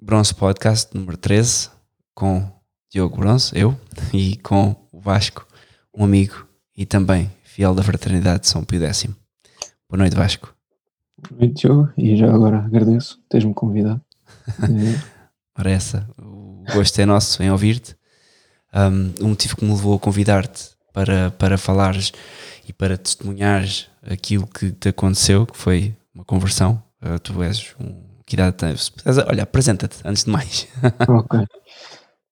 Bronze Podcast número 13 com Diogo Bronze, eu, e com o Vasco, um amigo e também fiel da fraternidade de São Pio X. Boa noite, Vasco. Boa noite, Diogo, e já agora agradeço teres-me convidado. Ora, essa, o gosto é nosso em ouvir-te. Um, o motivo que me levou a convidar-te para, para falares e para testemunhares aquilo que te aconteceu, que foi uma conversão. Uh, tu és um. Que idade tens? Olha, apresenta-te antes de mais. ok.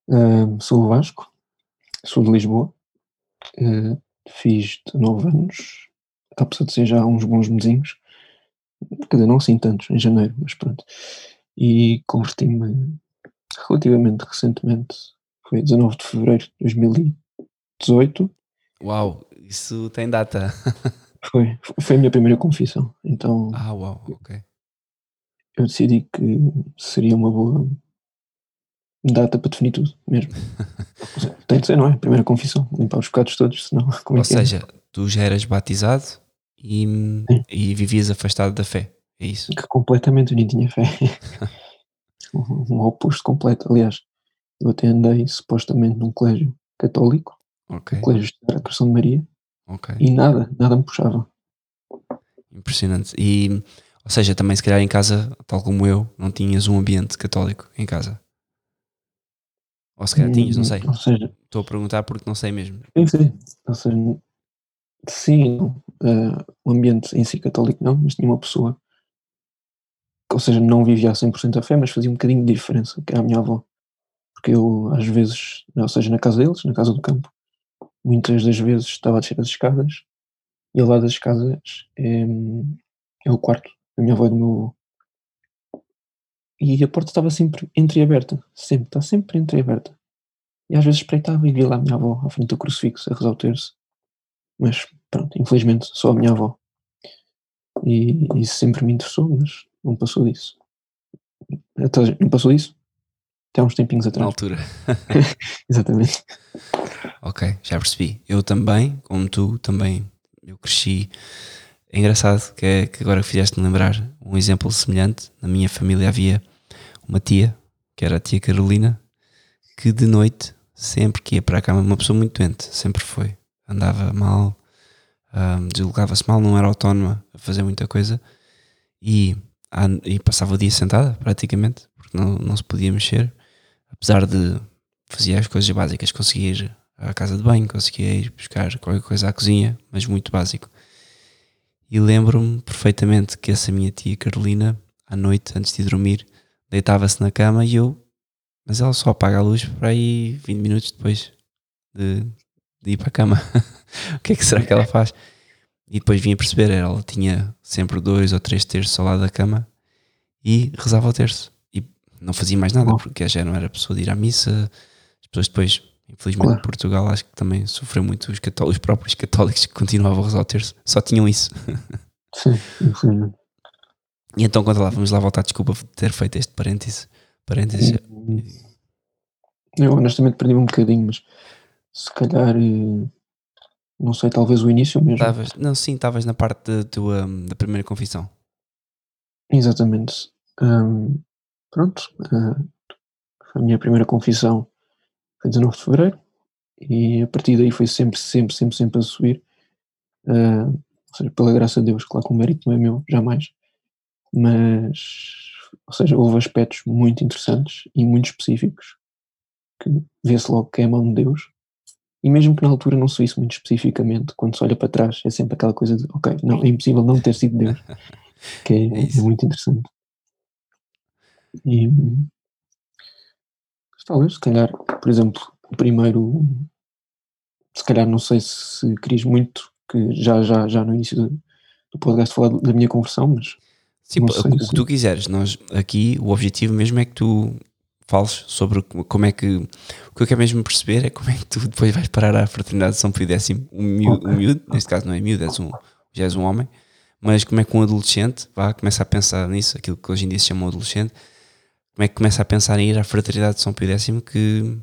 Uh, sou o Vasco, sou de Lisboa, uh, fiz 9 anos, apesar de ser já uns bons mesinhos, quer dizer, não assim tantos, em janeiro, mas pronto. E converti-me relativamente recentemente, foi 19 de fevereiro de 2018. Uau, isso tem data. Foi, foi a minha primeira confissão. Então. Ah, uau, ok. Eu decidi que seria uma boa data para definir tudo mesmo. Tem de ser, não é? Primeira confissão, limpar os pecados todos, senão. Como é Ou é seja, é? tu já eras batizado e, e vivias afastado da fé, é isso? Que completamente eu nem tinha fé. um, oposto completo. Aliás, eu até andei supostamente num colégio católico, okay. um colégio de Coração de Maria, Okay. E nada, nada me puxava. Impressionante. E, ou seja, também se calhar em casa, tal como eu, não tinhas um ambiente católico em casa. Ou se calhar tinhas, não sei. Ou seja, Estou a perguntar porque não sei mesmo. Sim, sim. Ou seja, sim, uh, o ambiente em si católico não, mas tinha uma pessoa que, ou seja, não vivia a 100% a fé, mas fazia um bocadinho de diferença, que era a minha avó. Porque eu, às vezes, ou seja, na casa deles, na casa do campo, muitas das vezes estava a descer as escadas e ao lado das escadas é, é o quarto da minha avó e do meu avô. E a porta estava sempre entreaberta, sempre, está sempre entreaberta. E às vezes espreitava e via lá a minha avó à frente do crucifixo a rezar o terço. Mas pronto, infelizmente só a minha avó. E isso sempre me interessou, mas não passou disso. Não passou disso? Até há uns tempinhos atrás. Na altura. Exatamente. Ok, já percebi. Eu também, como tu, também eu cresci. É engraçado que, é, que agora fizeste-me lembrar um exemplo semelhante. Na minha família havia uma tia, que era a tia Carolina, que de noite, sempre que ia para a cama, uma pessoa muito doente, sempre foi. Andava mal, um, deslocava-se mal, não era autónoma a fazer muita coisa e, e passava o dia sentada, praticamente, porque não, não se podia mexer, apesar de fazia as coisas básicas, conseguia ir à casa de banho, conseguia ir buscar qualquer coisa à cozinha, mas muito básico. E lembro-me perfeitamente que essa minha tia Carolina, à noite, antes de dormir, deitava-se na cama e eu, mas ela só apaga a luz para aí 20 minutos depois de, de ir para a cama. o que é que será que ela faz? E depois vim a perceber, ela tinha sempre dois ou três terços ao lado da cama e rezava o terço. E não fazia mais nada, porque já não era pessoa de ir à missa. As pessoas depois Infelizmente, claro. Portugal acho que também sofreu muito os, católicos, os próprios católicos que continuavam a terço, só tinham isso. Sim, infelizmente. E então, quando lá, vamos lá voltar, desculpa ter feito este parêntese. parêntese. Eu honestamente perdi um bocadinho, mas se calhar, eh, não sei, talvez o início mesmo. Tavas, não, sim, estavas na parte da, tua, da primeira confissão. Exatamente. Um, pronto, uh, a minha primeira confissão foi 19 de Fevereiro, e a partir daí foi sempre, sempre, sempre, sempre a subir. Uh, ou seja, pela graça de Deus, claro que o mérito não é meu, jamais. Mas, ou seja, houve aspectos muito interessantes e muito específicos que vê-se logo que é a mão de Deus. E mesmo que na altura não se visse muito especificamente, quando se olha para trás, é sempre aquela coisa de, ok, não, é impossível não ter sido Deus. Que é, é muito interessante. E, Talvez, se calhar, por exemplo, o primeiro, se calhar não sei se querias muito, que já, já, já no início do, do podcast falar da minha conversão, mas. Sim, o, que tu quiseres. Nós aqui, o objetivo mesmo é que tu fales sobre como é que. O que eu quero mesmo perceber é como é que tu depois vais parar à fraternidade de São Pio X, um miúdo, okay. um miúdo, neste caso não é miúdo, és um, já és um homem, mas como é que um adolescente vá, começa a pensar nisso, aquilo que hoje em dia se chama um adolescente, como é que começa a pensar em ir à fraternidade de São Pio X que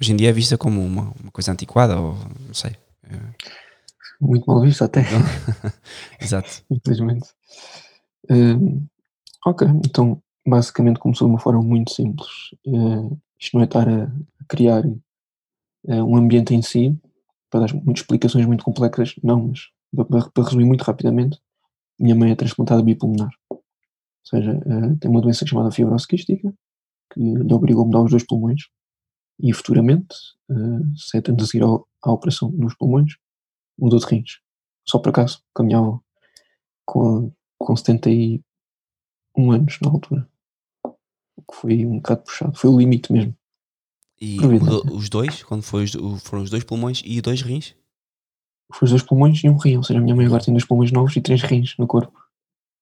hoje em dia é vista como uma, uma coisa antiquada ou não sei. É. Muito mal visto até. Exato. Infelizmente. Uh, ok, então basicamente começou de uma forma muito simples. Uh, isto não é estar a, a criar uh, um ambiente em si, para dar muitas explicações muito complexas, não, mas para, para resumir muito rapidamente, minha mãe é transplantada bipulmonar. Ou seja, uh, tem uma doença chamada fibrose quística, que lhe obrigou a mudar os dois pulmões, e futuramente, uh, sete anos a seguir ao, à operação nos pulmões, mudou de rins. Só por acaso, caminhava com, com 71 anos na altura. O que foi um bocado puxado, foi o limite mesmo. E mudou os dois, quando foi foram os dois pulmões e dois rins? Foi os dois pulmões e um rim, ou seja, a minha mãe agora tem dois pulmões novos e três rins no corpo.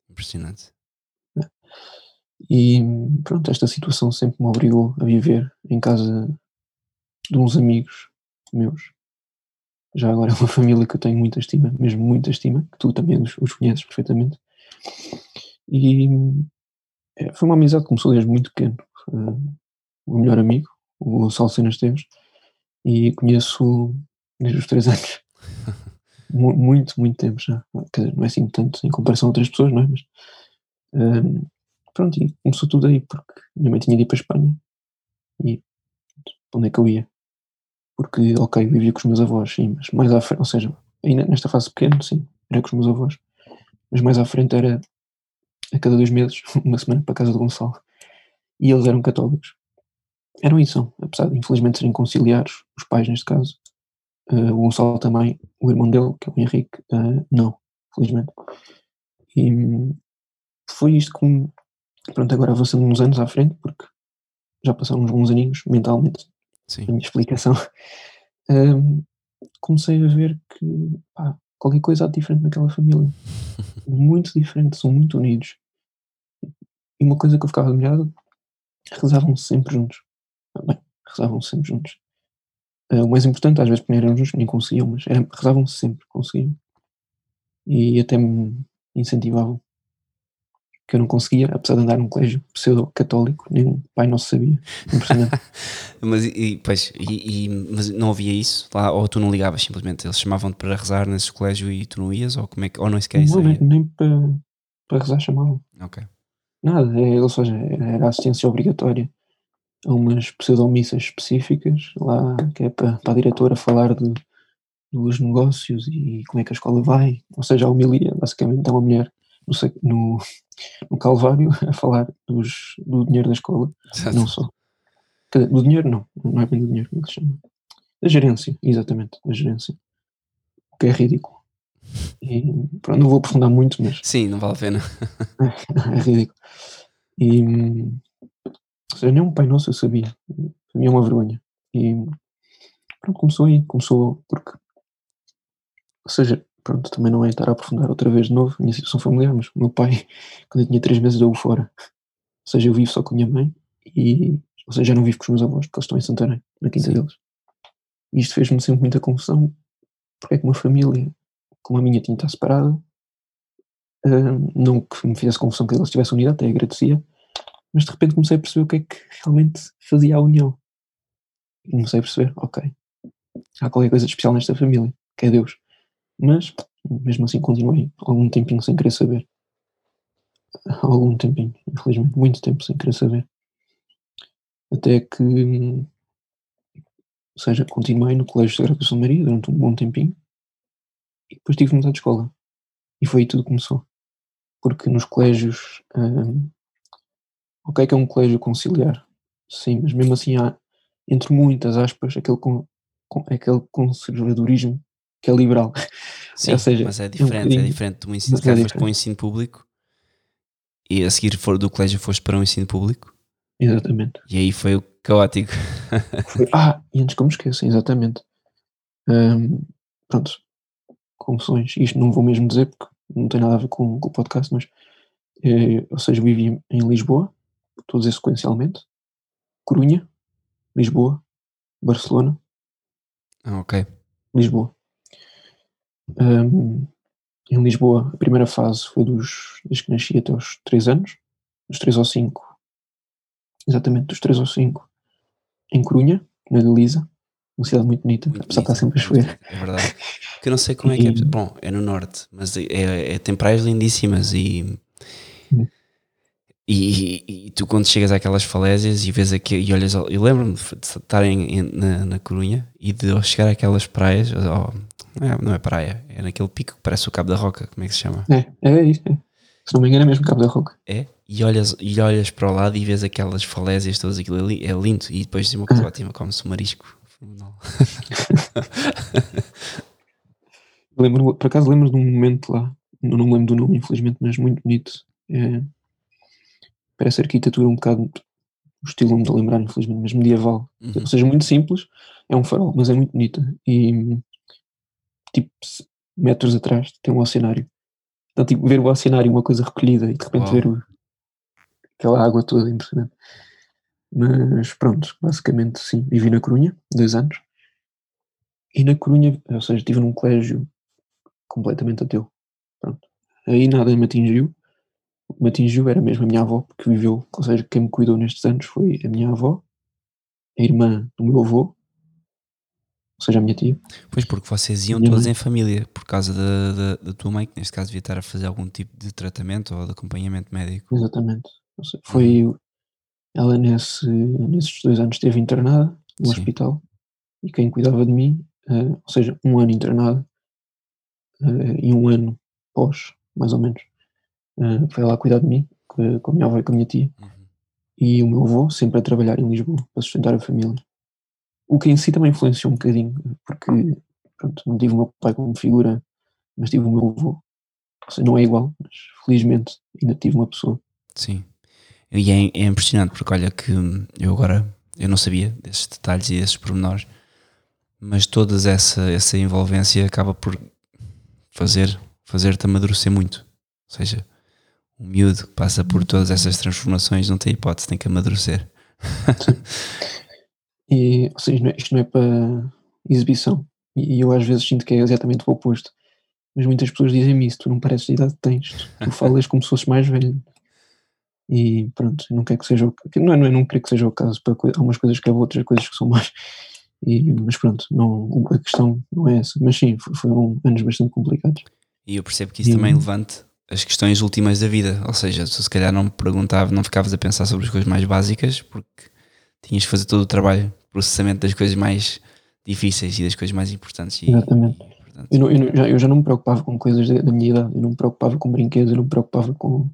Impressionante. E pronto, esta situação sempre me obrigou a viver em casa de uns amigos meus. Já agora é uma família que eu tenho muita estima, mesmo muita estima, que tu também os, os conheces perfeitamente. E é, foi uma amizade que começou desde muito pequeno. o melhor amigo, o Gonçalo Cenas Teves, e conheço desde os três anos. muito, muito tempo já. Quer dizer, não é assim tanto em comparação a outras pessoas, não é? Mas um, pronto, e começou tudo aí, porque minha mãe tinha de ir para a Espanha e onde é que eu ia? Porque, ok, vivia com os meus avós, sim, mas mais à frente, ou seja, ainda nesta fase pequena, sim, era com os meus avós, mas mais à frente era a cada dois meses, uma semana para a casa de Gonçalo. E eles eram católicos. Eram e são, apesar de infelizmente serem conciliares, os pais neste caso, uh, o Gonçalo também, o irmão dele, que é o Henrique, uh, não, felizmente. E foi isto que, pronto, agora avançando uns anos à frente, porque já passaram uns bons aninhos mentalmente, Sim. a minha explicação, um, comecei a ver que pá, qualquer coisa há diferente naquela família. muito diferente, são muito unidos. E uma coisa que eu ficava admirado, rezavam sempre juntos. Bem, rezavam sempre juntos. Uh, o mais importante, às vezes, quando eram juntos, nem conseguiam, mas rezavam sempre, conseguiam. E até me incentivavam que eu não conseguia, apesar de andar num colégio pseudo-católico, o pai não sabia. mas, e, pois, e, e, mas não havia isso lá, ou tu não ligavas simplesmente? Eles chamavam-te para rezar nesse colégio e tu não ias, ou, como é que, ou não sequer Não, nem, nem para, para rezar chamavam. Ok. Nada, é, ou seja, era assistência obrigatória a umas pseudomissas específicas, lá que é para, para a diretora falar de, dos negócios e como é que a escola vai, ou seja, a humilha basicamente é uma mulher no, no, no Calvário a falar dos, do dinheiro da escola, Exato. não só. Do dinheiro não, não é bem do dinheiro, como é que se chama? Da gerência, exatamente, da gerência. O que é ridículo. E, pronto, não vou aprofundar muito, mas. Sim, não vale a pena. é ridículo. E. Ou seja, nem um Pai Nosso eu sabia. Para mim é uma vergonha. E. Pronto, começou aí. Começou porque. Ou seja, pronto, também não é estar a aprofundar outra vez de novo a minha situação familiar, mas o meu pai, quando eu tinha 3 meses, deu-o fora. Ou seja, eu vivo só com a minha mãe e, ou seja, já não vivo com os meus avós, porque eles estão em Santarém, na quinta Sim. deles. E isto fez-me sempre muita confusão, porque é que uma família como a minha tinha de estar separada, uh, não que me fizesse confusão que eles estivessem unidos, até agradecia, mas de repente comecei a perceber o que é que realmente fazia a união. E comecei a perceber, ok, há qualquer coisa de especial nesta família, que é Deus. Mas, mesmo assim, continuei algum tempinho sem querer saber. Algum tempinho, infelizmente, muito tempo sem querer saber. Até que, ou seja, continuei no Colégio Sagrado São Maria durante um bom tempinho e depois tive que mudar de escola. E foi aí tudo que começou. Porque nos colégios, hum, ok que é um colégio conciliar, sim, mas mesmo assim há, entre muitas aspas, aquele, com, com, aquele conservadorismo que é liberal. Sim, seja, mas é diferente, é, um é diferente do ensino, se é foste para o ensino público e a seguir for do colégio foste para um ensino público. Exatamente. E aí foi o caótico. Foi, ah, e antes que eu me esqueça, exatamente. Um, pronto, confusões. Isto não vou mesmo dizer porque não tem nada a ver com, com o podcast, mas eh, ou seja, vivi em Lisboa, estou a dizer sequencialmente, Corunha, Lisboa, Barcelona. Ah, ok. Lisboa. Um, em Lisboa, a primeira fase foi dos, desde que nasci até aos 3 anos, dos 3 aos 5, exatamente dos 3 aos 5, em Corunha, na Galiza, uma cidade muito bonita, muito apesar de estar sempre a chover. É verdade. Que eu não sei como é que é. Bom, é no norte, mas é, é, tem praias lindíssimas e. Hum. E, e, e tu quando chegas àquelas falésias e vês aqui e olhas, ao- eu lembro-me de estar em, em- na, na Corunha e de chegar àquelas praias, não, é, não é praia, é naquele pico que parece o Cabo da Roca, como é que se chama? É, é isso. é. Se não me engano, é mesmo Cabo da Roca. É, e olhas, e olhas para o lado e vês aquelas falésias todas, aquilo ali, é lindo. E depois de uma coisa ótima, come-se o marisco. Lembro, por acaso lembro de um momento lá, não, não me lembro do nome, infelizmente, mas muito bonito. É, parece arquitetura um bocado, o estilo não me lembrar, infelizmente, mas medieval. Uhum. Ou seja, muito simples, é um farol, mas é muito bonita. E tipo, metros atrás tem um oceanário. Então, tipo, ver o oceanário, uma coisa recolhida, e de repente Uau. ver o- aquela água toda, impressionante. Mas pronto, basicamente sim, vivi na Corunha, dois anos. E na Corunha, ou seja, estive num colégio completamente ateu. Pronto. Aí nada me atingiu. O que me atingiu era mesmo a minha avó, que viveu, ou seja, quem me cuidou nestes anos foi a minha avó, a irmã do meu avô, ou seja, a minha tia. Pois, porque vocês iam Minha todos mãe. em família, por causa da, da, da tua mãe, que neste caso devia estar a fazer algum tipo de tratamento ou de acompanhamento médico. Exatamente. Foi ela nesse, nesses dois anos esteve internada no Sim. hospital e quem cuidava de mim, eh, ou seja, um ano internada eh, e um ano pós, mais ou menos, eh, foi lá cuidar de mim, com, com a minha avó e com a minha tia. Uhum. e o meu avô sempre a trabalhar em Lisboa para sustentar a família. O que em si também influenciou um bocadinho, porque pronto, não tive o meu pai como figura, mas tive o meu avô. Seja, não é igual, mas felizmente ainda tive uma pessoa. Sim. E é, é impressionante porque olha que eu agora eu não sabia desses detalhes e desses pormenores, mas toda essa, essa envolvência acaba por fazer fazer-te amadurecer muito. Ou seja, o miúdo que passa por todas essas transformações não tem hipótese, tem que amadurecer. E, ou seja, isto não é, isto não é para exibição. E, e eu às vezes sinto que é exatamente o oposto. Mas muitas pessoas dizem-me isso, tu não pareces a idade que tens, tu, falas como se fosses mais velho. E pronto, não quero que seja o não não não querer que seja o caso, para há umas coisas que é outras coisas que são mais. E, mas pronto, não, a questão não é essa. Mas sim, fo- foram anos bastante complicados. E eu percebo que isso Sim. também levante as questões últimas da vida. Ou seja, tu se calhar não me perguntava, não ficavas a pensar sobre as coisas mais básicas porque tinhas que fazer todo o trabalho, processamento das coisas mais difíceis e das coisas mais importantes. E, Exatamente. portanto, Eu, não- eu não- já, eu já não me preocupava com coisas da, da minha idade, eu não me preocupava com brinquedos, eu não me preocupava com,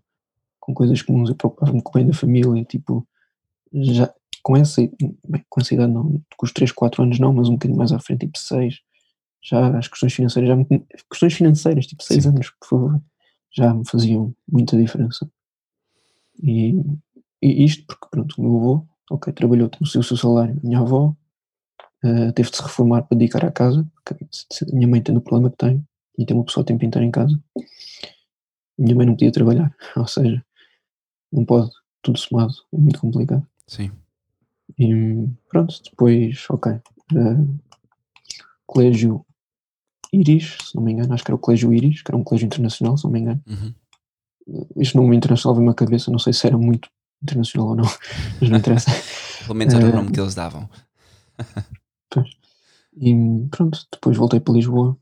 com coisas comuns, eu preocupava-me com o bem da família, tipo, já com essa, bem, com essa idade não, com os 3, 4 anos não, mas um bocadinho mais à frente, tipo 6, já as questões financeiras, já me, questões financeiras, tipo 6 Sim. anos, por favor, já me faziam muita diferença. E, e isto porque, pronto, o meu avô, ok, trabalhou, tem o seu, salário, minha avó, eh, teve de se reformar para dedicar à casa, porque minha mãe tendo o problema que tem, e tem uma pessoa o tempo inteiro em casa, minha mãe não podia trabalhar, ou seja, não pode, tudo somado, é muito complicado. sim. E pronto, depois, ok, eh, colégio Iris, se não me engano, acho que era o colégio Iris, que era um colégio internacional, se não me engano. Uhum. Este nome internacional veio-me à cabeça, não sei se era muito internacional ou não, mas não interessa. Pelo menos era o Eh, nome que eles davam. E pronto, depois voltei para Lisboa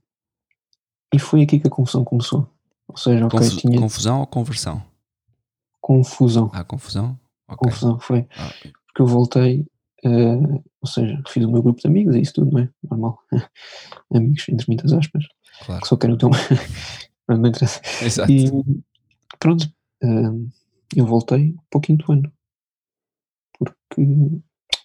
e foi aqui que a confusão começou. Ou seja, ok, Confu- tinha Confusão ou conversão? confusão. Ah, confusão? Ok. Confusão foi. Ah, Porque eu voltei, eh, ou seja, fiz o meu grupo de amigos e isso tudo, não é? Normal. amigos, entre muitas aspas, claro. que só quero o teu. Não interessa. Exato. E pronto, eh, eu voltei para o quinto ano. Porque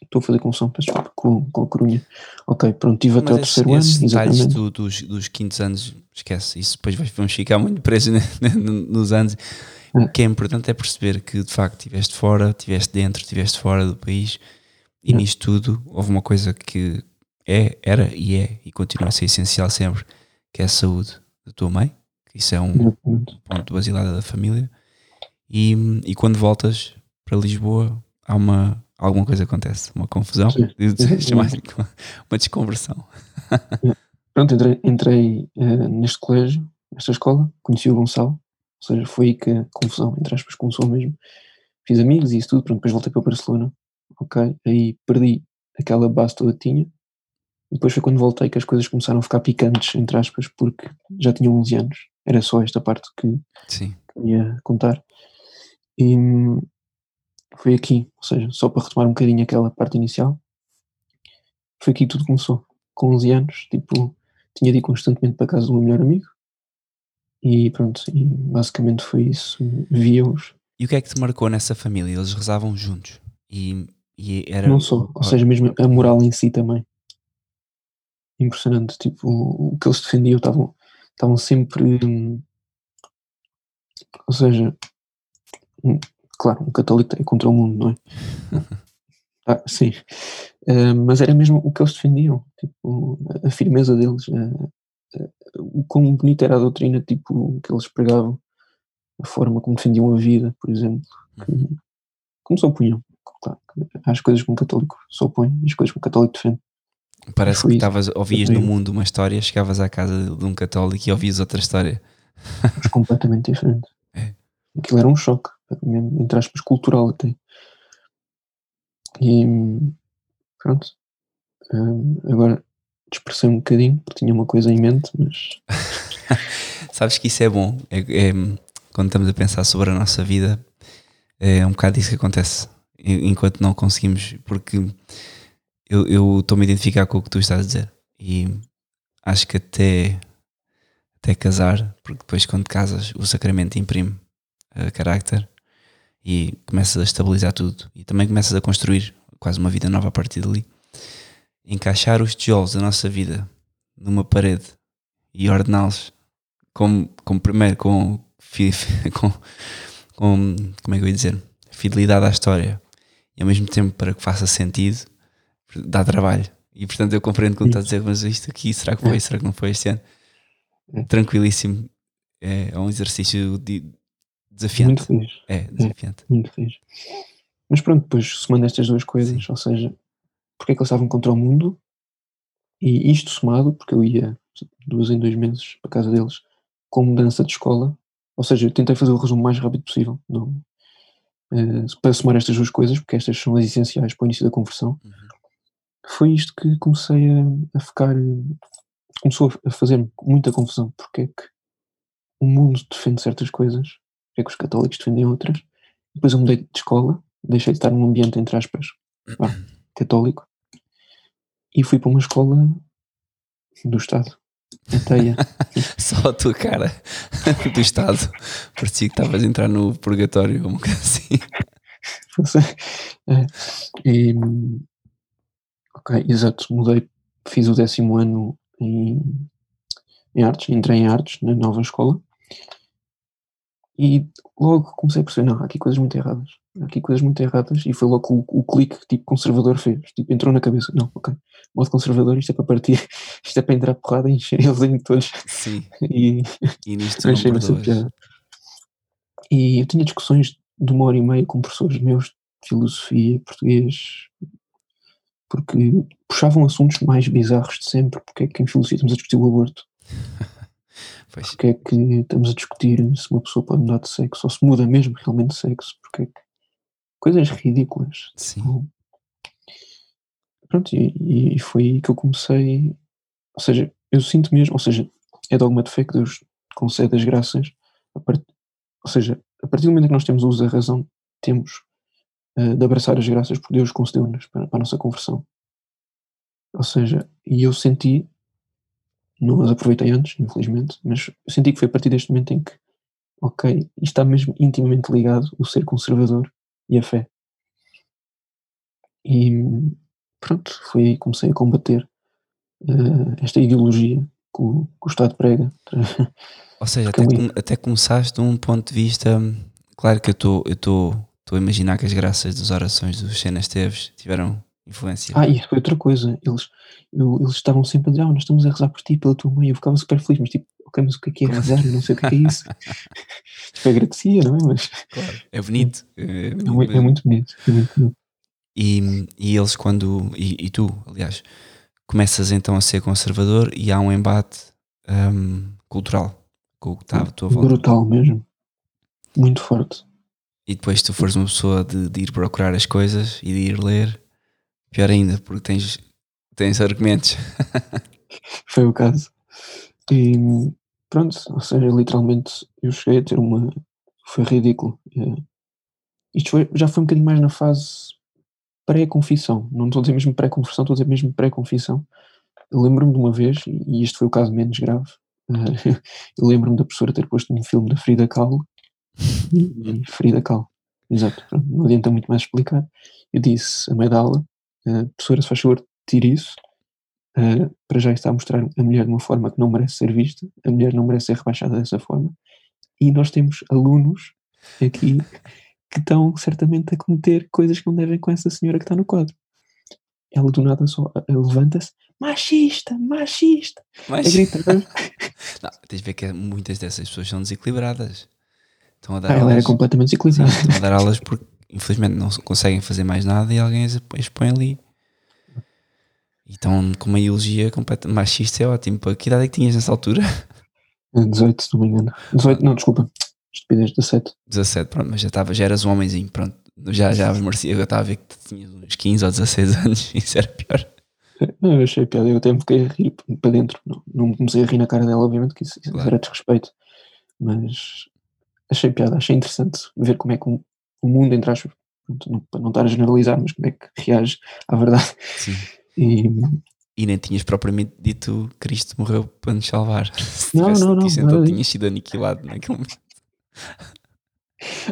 estou a fazer confusão, peço desculpa, com, com a Corunha. Ok, pronto, tive até o terceiro ano, detalhes do- dos, dos quintos anos, esquece, isso depois vamos ficar muito presos né, no- nos anos. O que é importante é perceber que de facto estiveste fora, estiveste dentro, estiveste fora do país e Hum. nisto tudo houve uma coisa que é, era e é e continua a ser essencial sempre, que é a saúde da tua mãe, que isso é um ponto de basilada da família e, e quando voltas para Lisboa há uma alguma coisa acontece, uma confusão, Sim, chamar uma desconversão. Pronto, entrei, entrei eh, neste colégio, nesta escola, conheci o Gonçalo, ou seja, foi aí que a confusão, entre aspas, começou mesmo. Fiz amigos e isso tudo, pronto, depois voltei para Barcelona, ok, aí perdi aquela base toda que tinha, e depois foi quando voltei que as coisas começaram a ficar picantes, entre aspas, porque já tinha 11 anos, era só esta parte que Sim. que ia contar. E hum, foi aqui, ou seja, só para retomar um bocadinho aquela parte inicial, foi aqui que tudo começou. Com 11 anos, tipo, tinha de ir constantemente para casa do meu melhor amigo e pronto, e basicamente foi isso. Via-os. E o que é que te marcou nessa família? Eles rezavam juntos e, e era. Não só, ou seja, mesmo a moral em si também. Impressionante, tipo, o que eles defendiam estavam, sempre. hum, Ou seja, claro, um católico é contra o mundo, não é? Ah, sim. Eh, mas era mesmo o que eles defendiam, tipo, a- firmeza deles, eh, eh, o quão bonita era a doutrina, tipo, que eles pregavam, a forma como defendiam a vida, por exemplo, que- como se opunham. Claro, há as coisas que um católico se opõe e as coisas que um católico defende. Parece que estavas, ouvias no mundo uma história, chegavas à casa de um católico e ouvias outra história. mas completamente diferente. É. Aquilo era um choque, entre aspas, cultural até. E pronto. Agora dispersei um bocadinho, porque tinha uma coisa em mente, mas Sabes que isso é bom. É, é, quando estamos a pensar sobre a nossa vida, é um bocado isso que acontece. Enquanto não conseguimos, porque eu estou-me a identificar com o que tu estás a dizer. E acho que até, até casar, porque depois quando casas, o sacramento imprime uh, carácter e começas a estabilizar tudo. E também começas a construir quase uma vida nova a partir dali. Encaixar os tijolos da nossa vida numa parede e ordená-los com, com primeiro com, com, com como é que eu ia dizer fidelidade à história e ao mesmo tempo para que faça sentido dá trabalho e portanto eu compreendo quando estás a dizer mas isto aqui será que foi, será que não foi este ano É. tranquilíssimo é, é um exercício de- muito desafiante feliz. é desafiante Muito feliz. Mas pronto, depois somando estas duas coisas, ou seja, porque é que eles estavam contra o mundo e isto somado, porque eu ia duas em dois meses para casa deles com mudança de escola, ou seja, eu tentei fazer o resumo mais rápido possível, não, eh, para somar estas duas coisas, porque estas são as essenciais para o início da conversão. Uhum. Foi isto que comecei a, a ficar, começou a- fazer-me muita confusão, porque é que o mundo defende certas coisas, é que os católicos defendem outras, depois eu mudei de escola, deixei de estar num ambiente, entre aspas, católico, e fui para uma escola do Estado, só a tua cara do estado. Parecia que estavas a entrar no purgatório uma coisa assim. É, e, ok, exato, mudei, fiz o décimo ano em, em artes, entrei em artes na nova escola e logo comecei a perceber, não, há aqui coisas muito erradas, há aqui coisas muito erradas. E foi logo o, o clique que tipo conservador fez, tipo entrou na cabeça, não, ok, modo conservador, isto é para partir, isto é para entrar porrada e encher eles em todos. Sim. E e nisto não achei piada. E eu tinha discussões de uma hora e meia com professores meus de filosofia, português, porque puxavam assuntos mais bizarros de sempre. Porque é que em filosofia estamos a discutir o aborto? Pois, Porque é que estamos a discutir se uma pessoa pode mudar de sexo ou se muda mesmo realmente de sexo? Porque é que... Coisas ridículas. sim Tipo, Pronto, e, e foi aí que eu comecei. Ou seja, eu sinto mesmo, ou seja, é dogma de fé que Deus concede as graças. Part, ou seja, a partir do momento que nós temos o uso da razão, temos eh, de abraçar as graças porque Deus concedeu-nos para, para a nossa conversão. Ou seja, e eu senti, não as aproveitei antes, infelizmente, mas senti que foi a partir deste momento em que, ok, está mesmo intimamente ligado o ser conservador e a fé. E pronto, foi aí que comecei a combater eh, esta ideologia que o, que o Estado prega. Ou seja, até, é com- até começaste de um ponto de vista. Claro que eu estou eu estou a imaginar que as graças das orações dos Cenas Teves tiveram influência. Ah, isso foi outra coisa. Eles, eu- eles estavam sempre a dizer, ah, nós estamos a rezar por ti, pela tua mãe. Eu ficava super feliz, mas tipo, ok, mas o que é que é rezar? Eu não sei o que é que é isso. tipo, agradecia, não é? Mas Claro. É bonito. É, é, é muito bonito. É muito bonito. E, e eles quando. E, e tu, aliás, começas então a ser conservador e há um embate hum, cultural com o que está à tua volta. Brutal mesmo. Muito forte. E depois tu fores uma pessoa de, de ir procurar as coisas e de ir ler, pior ainda, porque tens, tens argumentos. Foi o caso. E pronto, ou seja, literalmente eu cheguei a ter uma. Foi ridículo. Eh, isto foi, já foi um bocadinho mais na fase pré-confissão, não estou a dizer mesmo pré-conversão, estou a dizer mesmo pré-confissão. Eu lembro-me de uma vez, e isto foi o caso menos grave, eu lembro-me da professora ter posto um filme da Frida Kahlo, e Frida Kahlo, exato, não adianta muito mais explicar. Eu disse a meio da aula, professora, se faz favor, tire isso, uh, para já está a mostrar a mulher de uma forma que não merece ser vista, a mulher não merece ser rebaixada dessa forma, e nós temos alunos aqui que estão certamente a cometer coisas que não devem com essa senhora que está no quadro. Ela do nada só levanta-se, machista, machista, machista. a gritar. não, tens de ver que muitas dessas pessoas são desequilibradas. Estão a dar ah, aulas, ela era completamente desequilibrada. Sim, estão a dar aulas porque infelizmente não conseguem fazer mais nada e alguém as expõe ali. Então, com uma ideologia completamente machista é ótimo. Para que idade é que tinhas nessa altura? 18, se não me engano. 18, não, desculpa. Estupidez, 17. 17, pronto, mas já, estava, já eras um homenzinho, pronto. Já, já merecia, eu estava a ver que tinhas uns 15 ou 16 anos, isso era pior. Não, eu achei piada, eu até me fiquei a rir para dentro. Não, não comecei a rir na cara dela, obviamente, que isso, isso claro. era desrespeito. Mas achei piada, achei interessante ver como é que o, o mundo, entre aspas, não, para não estar a generalizar, mas como é que reage à verdade. Sim. E, e nem tinhas propriamente dito Cristo morreu para nos salvar. Se não, não, não. Isso, então tinhas sido aniquilado naquele momento.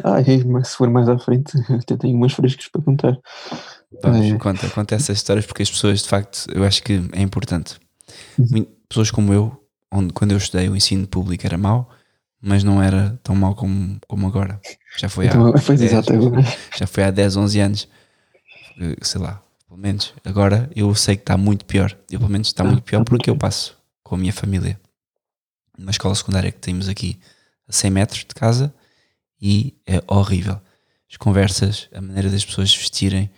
Ah, mas se for mais à frente, até tenho umas frescas para contar. Vamos, é. conta, conta essas histórias porque as pessoas, de facto, eu acho que é importante. Uhum. Pessoas como eu, onde quando eu estudei o ensino público era mau, mas não era tão mau como, como agora. Já foi, então, há 10, exato, já foi há 10, 11 anos. Eh, sei lá, pelo menos agora eu sei que está muito pior. Eu, pelo menos está ah, muito pior porque eu passo com a minha família. Numa escola secundária que temos aqui a 100 metros de casa e é horrível. As conversas, a maneira das pessoas vestirem,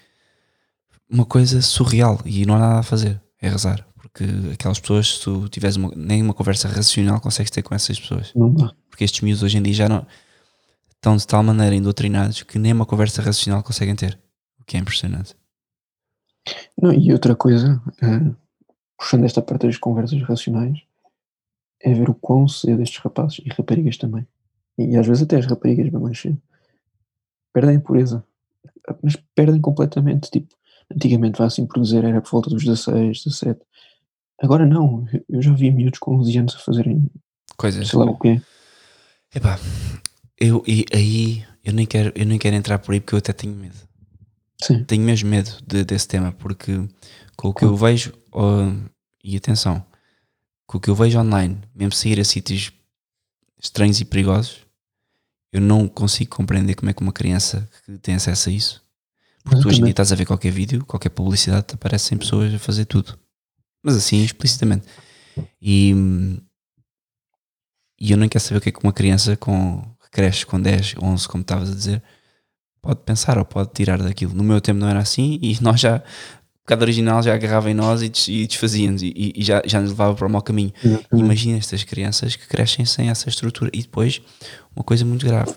uma coisa surreal e não há nada a fazer, é rezar. Porque aquelas pessoas, se tu tiveres uma, nem uma conversa racional, consegues ter com essas pessoas. Porque estes miúdos hoje em dia já não estão de tal maneira indoutrinados que nem uma conversa racional conseguem ter. O que é impressionante. Não, e outra coisa, uh, puxando esta parte das conversas racionais, é ver o quão cedo estes rapazes e raparigas também, e às vezes até as raparigas bem mais cedo, perdem a pureza, mas perdem completamente, tipo, antigamente vá assim produzir era por volta dos 16, 17, agora não, eu já vi miúdos com 11 anos a fazerem coisas, sei lá o quê. Epá, eu, e aí eu nem, quero, eu nem quero entrar por aí porque eu até tenho medo. Sim. Tenho mesmo medo de, desse tema, porque com o que eu vejo, oh, e atenção, com o que eu vejo online, mesmo sair a sítios estranhos e perigosos, eu não consigo compreender como é que uma criança que tem acesso a isso. Porque tu hoje em dia estás a ver qualquer vídeo, qualquer publicidade, te aparecem pessoas a fazer tudo. Mas assim, explicitamente. E, e eu não quero saber o que é que uma criança com, que cresce com 10, 11, como estavas a dizer, pode pensar ou pode tirar daquilo. No meu tempo não era assim e nós já, cada original já agarrava em nós e, e desfazíamos e, e, já, já nos levava para o mau caminho. Imagina estas crianças que crescem sem essa estrutura. E depois, uma coisa muito grave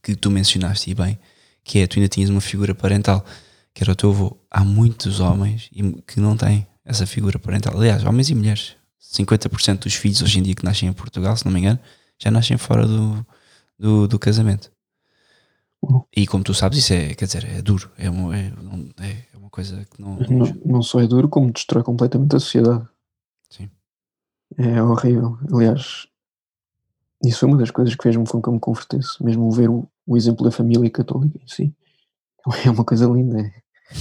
que tu mencionaste e bem, que é tu ainda tinhas uma figura parental, que era o teu avô. Há muitos homens que não têm essa figura parental. Aliás, homens e mulheres. 50% dos filhos hoje em dia que nascem em Portugal, se não me engano, já nascem fora do, do, do casamento. E como tu sabes, isso é, quer dizer, é duro, é uma, é, é uma coisa que não, não. Não só é duro, como destrói completamente a sociedade. Sim. É horrível. Aliás, isso foi uma das coisas que fez-me com que eu me convertesse, mesmo ver o, o exemplo da família católica em si. É uma coisa linda. É.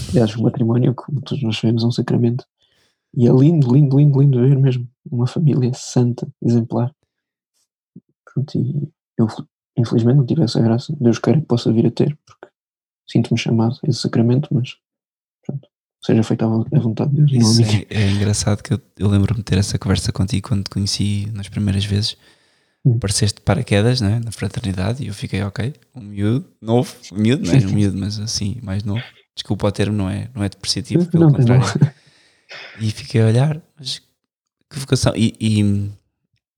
Aliás, o matrimónio, como todos nós sabemos, é um sacramento. E é lindo, lindo, lindo, lindo ver mesmo uma família santa, exemplar. Pronto, e eu Infelizmente não tive essa graça. Deus queira que possa vir a ter, porque sinto-me chamado a esse sacramento, mas pronto, seja feita a vontade de Deus. Isso é, é, engraçado que eu, eu lembro-me de ter essa conversa contigo quando te conheci nas primeiras vezes. Hum. Apareceste de paraquedas né, na fraternidade e eu fiquei, ok, um miúdo, novo, um miúdo, não é um miúdo, mas assim, mais novo. Desculpa o termo, não é, não é depreciativo, pelo não, contrário. Não. E fiquei a olhar, mas que vocação. E, e,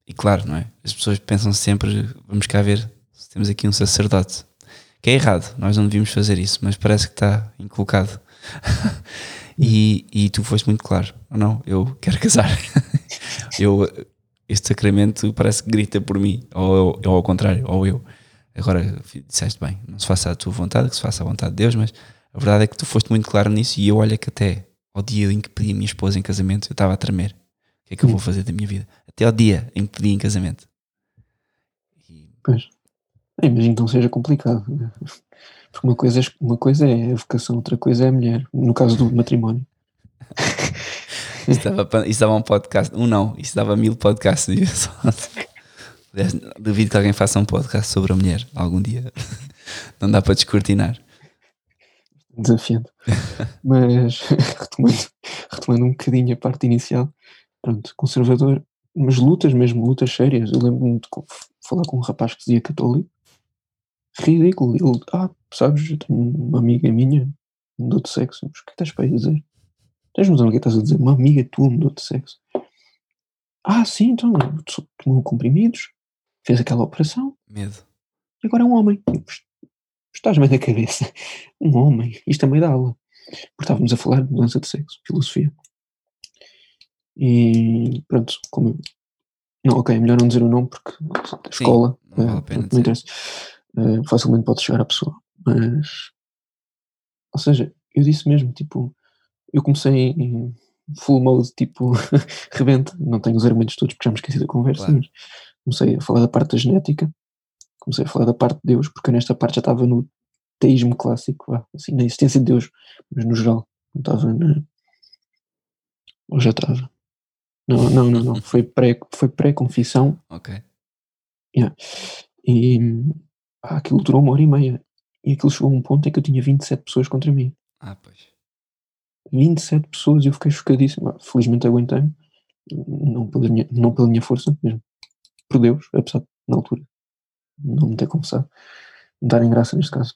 e claro, não é? As pessoas pensam sempre, vamos cá ver temos aqui um sacerdote. Que é errado, nós não devíamos fazer isso, mas parece que está inculcado. e, e tu foste muito claro, não? Eu quero casar. eu, este sacramento parece que grita por mim, ou, ou ao contrário, ou eu. agora disseste bem, não se faça a tua vontade, que se faça a vontade de Deus, mas a verdade é que tu foste muito claro nisso e eu olho que até ao dia em que pedi a minha esposa em casamento eu estava a tremer. O que é que eu vou fazer da minha vida? Até ao dia em que pedi em casamento. E... Pois. É, imagino que não seja complicado. Né? Porque uma coisa, é, uma coisa é a vocação, outra coisa é a mulher. No caso do matrimónio. isso, dava, isso dava um podcast. Um não, isso dava mil podcasts. Duvido que alguém faça um podcast sobre a mulher algum dia. Não dá para descortinar. Desafiando. Mas retomando, retomando um bocadinho a parte inicial, pronto, conservador, mas lutas mesmo, lutas sérias. Eu lembro-me de falar com um rapaz que dizia católico. Ridículo. Ele, ah, sabes, eu tenho uma amiga minha, mudou de sexo. Mas o que estás para aí dizer? Tens noção do que estás a dizer? Uma amiga tua mudou de sexo. Ah, sim, então tomou comprimidos, fez aquela operação. Medo. E agora é um homem. Estás bem da cabeça. Um homem. Isto também dá aula. Porque estávamos a falar de mudança de sexo, filosofia. E pronto, como. Não, ok, é melhor não dizer o nome porque a escola. Sim, não vale a pena. Não interessa. Uh, facilmente pode chegar à pessoa. Mas. Ou seja, eu disse mesmo, tipo. Eu comecei em full mode, tipo. rebenta. Não tenho os argumentos todos porque já me esqueci da conversa, claro. mas comecei a falar da parte da genética, comecei a falar da parte de Deus, porque nesta parte já estava no teísmo clássico, assim, na existência de Deus, mas no geral, não estava na. Ou já estava. Não, não, não, não. Foi pré, foi pré-confissão. Ok. Yeah. E ah, aquilo durou uma hora e meia. E aquilo chegou a um ponto em que eu tinha 27 pessoas contra mim. Ah, pois. 27 pessoas e eu fiquei chocadíssimo. Felizmente aguentei-me. Não pela minha, não pela minha força mesmo por Deus, apesar de, na altura, não ter confessado, me darem graça neste caso.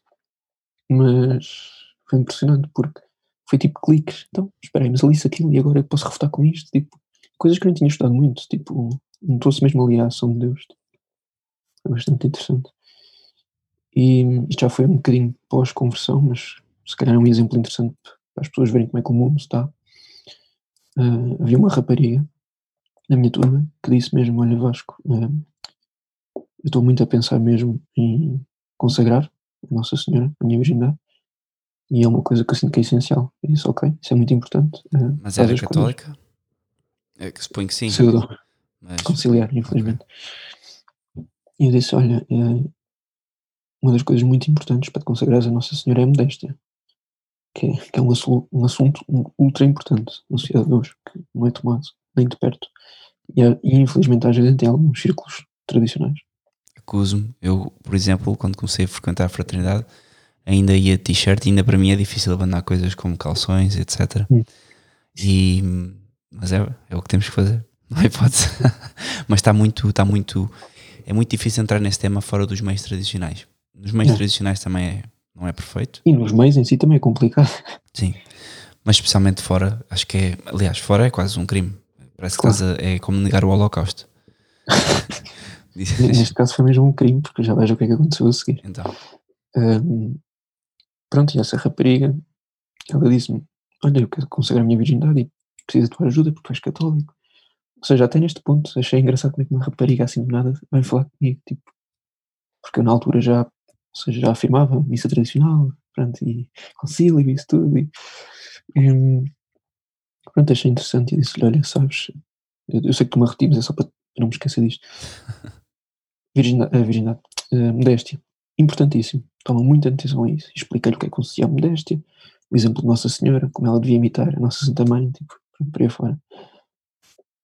Mas foi impressionante porque foi tipo cliques. Então, espera aí, mas ali aquilo e agora eu posso refutar com isto. Tipo, coisas que eu não tinha estudado muito. Tipo, notou-se mesmo ali a ação de Deus. Foi bastante interessante. E isto já foi um bocadinho pós-conversão, mas se calhar é um exemplo interessante para as pessoas verem como é que o mundo está. Uh, havia uma rapariga na minha turma que disse mesmo: Olha, Vasco, uh, eu estou muito a pensar mesmo em consagrar a Nossa Senhora, a minha virgindade, e é uma coisa que eu sinto que é essencial. Eu disse: Ok, isso é muito importante. Uh, Mas era católica? É que suponho que sim. Pseudo. Mas... Conciliar, infelizmente. Okay. E eu disse: Olha, uh, uma das coisas muito importantes para te consagrar a Nossa Senhora é a modéstia. Que é, que é um, assunto, um assunto ultra importante na sociedade de hoje, que não é tomado nem de perto. E, e infelizmente às vezes tem alguns círculos tradicionais. Acuso-me, eu, por exemplo, quando comecei a frequentar a fraternidade, ainda ia t-shirt, ainda para mim é difícil abandonar coisas como calções, etc. Hum. E, mas é, é o que temos que fazer, não há hipótese. mas está muito, está muito, é muito difícil entrar nesse tema fora dos meios tradicionais. Nos meios é. tradicionais também é, não é perfeito. E nos meios em si também é complicado. Sim, mas especialmente fora, acho que é, aliás, fora é quase um crime. Parece claro. que é como negar o Holocausto. Neste caso foi mesmo um crime, porque já vejo o que é que aconteceu a seguir. Então. Um, pronto, e essa rapariga, ela disse-me: Olha, eu quero consagrar a minha virgindade e preciso da tua ajuda porque tu és católico. Ou seja, até neste ponto achei engraçado como é que uma rapariga assim de nada vem falar comigo, tipo, porque eu na altura já, ou seja, já afirmava missa tradicional, pronto, e concílio e isso tudo, e, e Pronto, achei interessante e disse-lhe: Olha, sabes, eu, eu sei que tu me arrepias, é só para não me esquecer disto. Virgindade, uh, virgindade uh, modéstia, importantíssimo. Toma muita atenção a isso. Expliquei-lhe o que é que consistia a modéstia, o exemplo de Nossa Senhora, como ela devia imitar a Nossa Santa Mãe, tipo, por aí fora.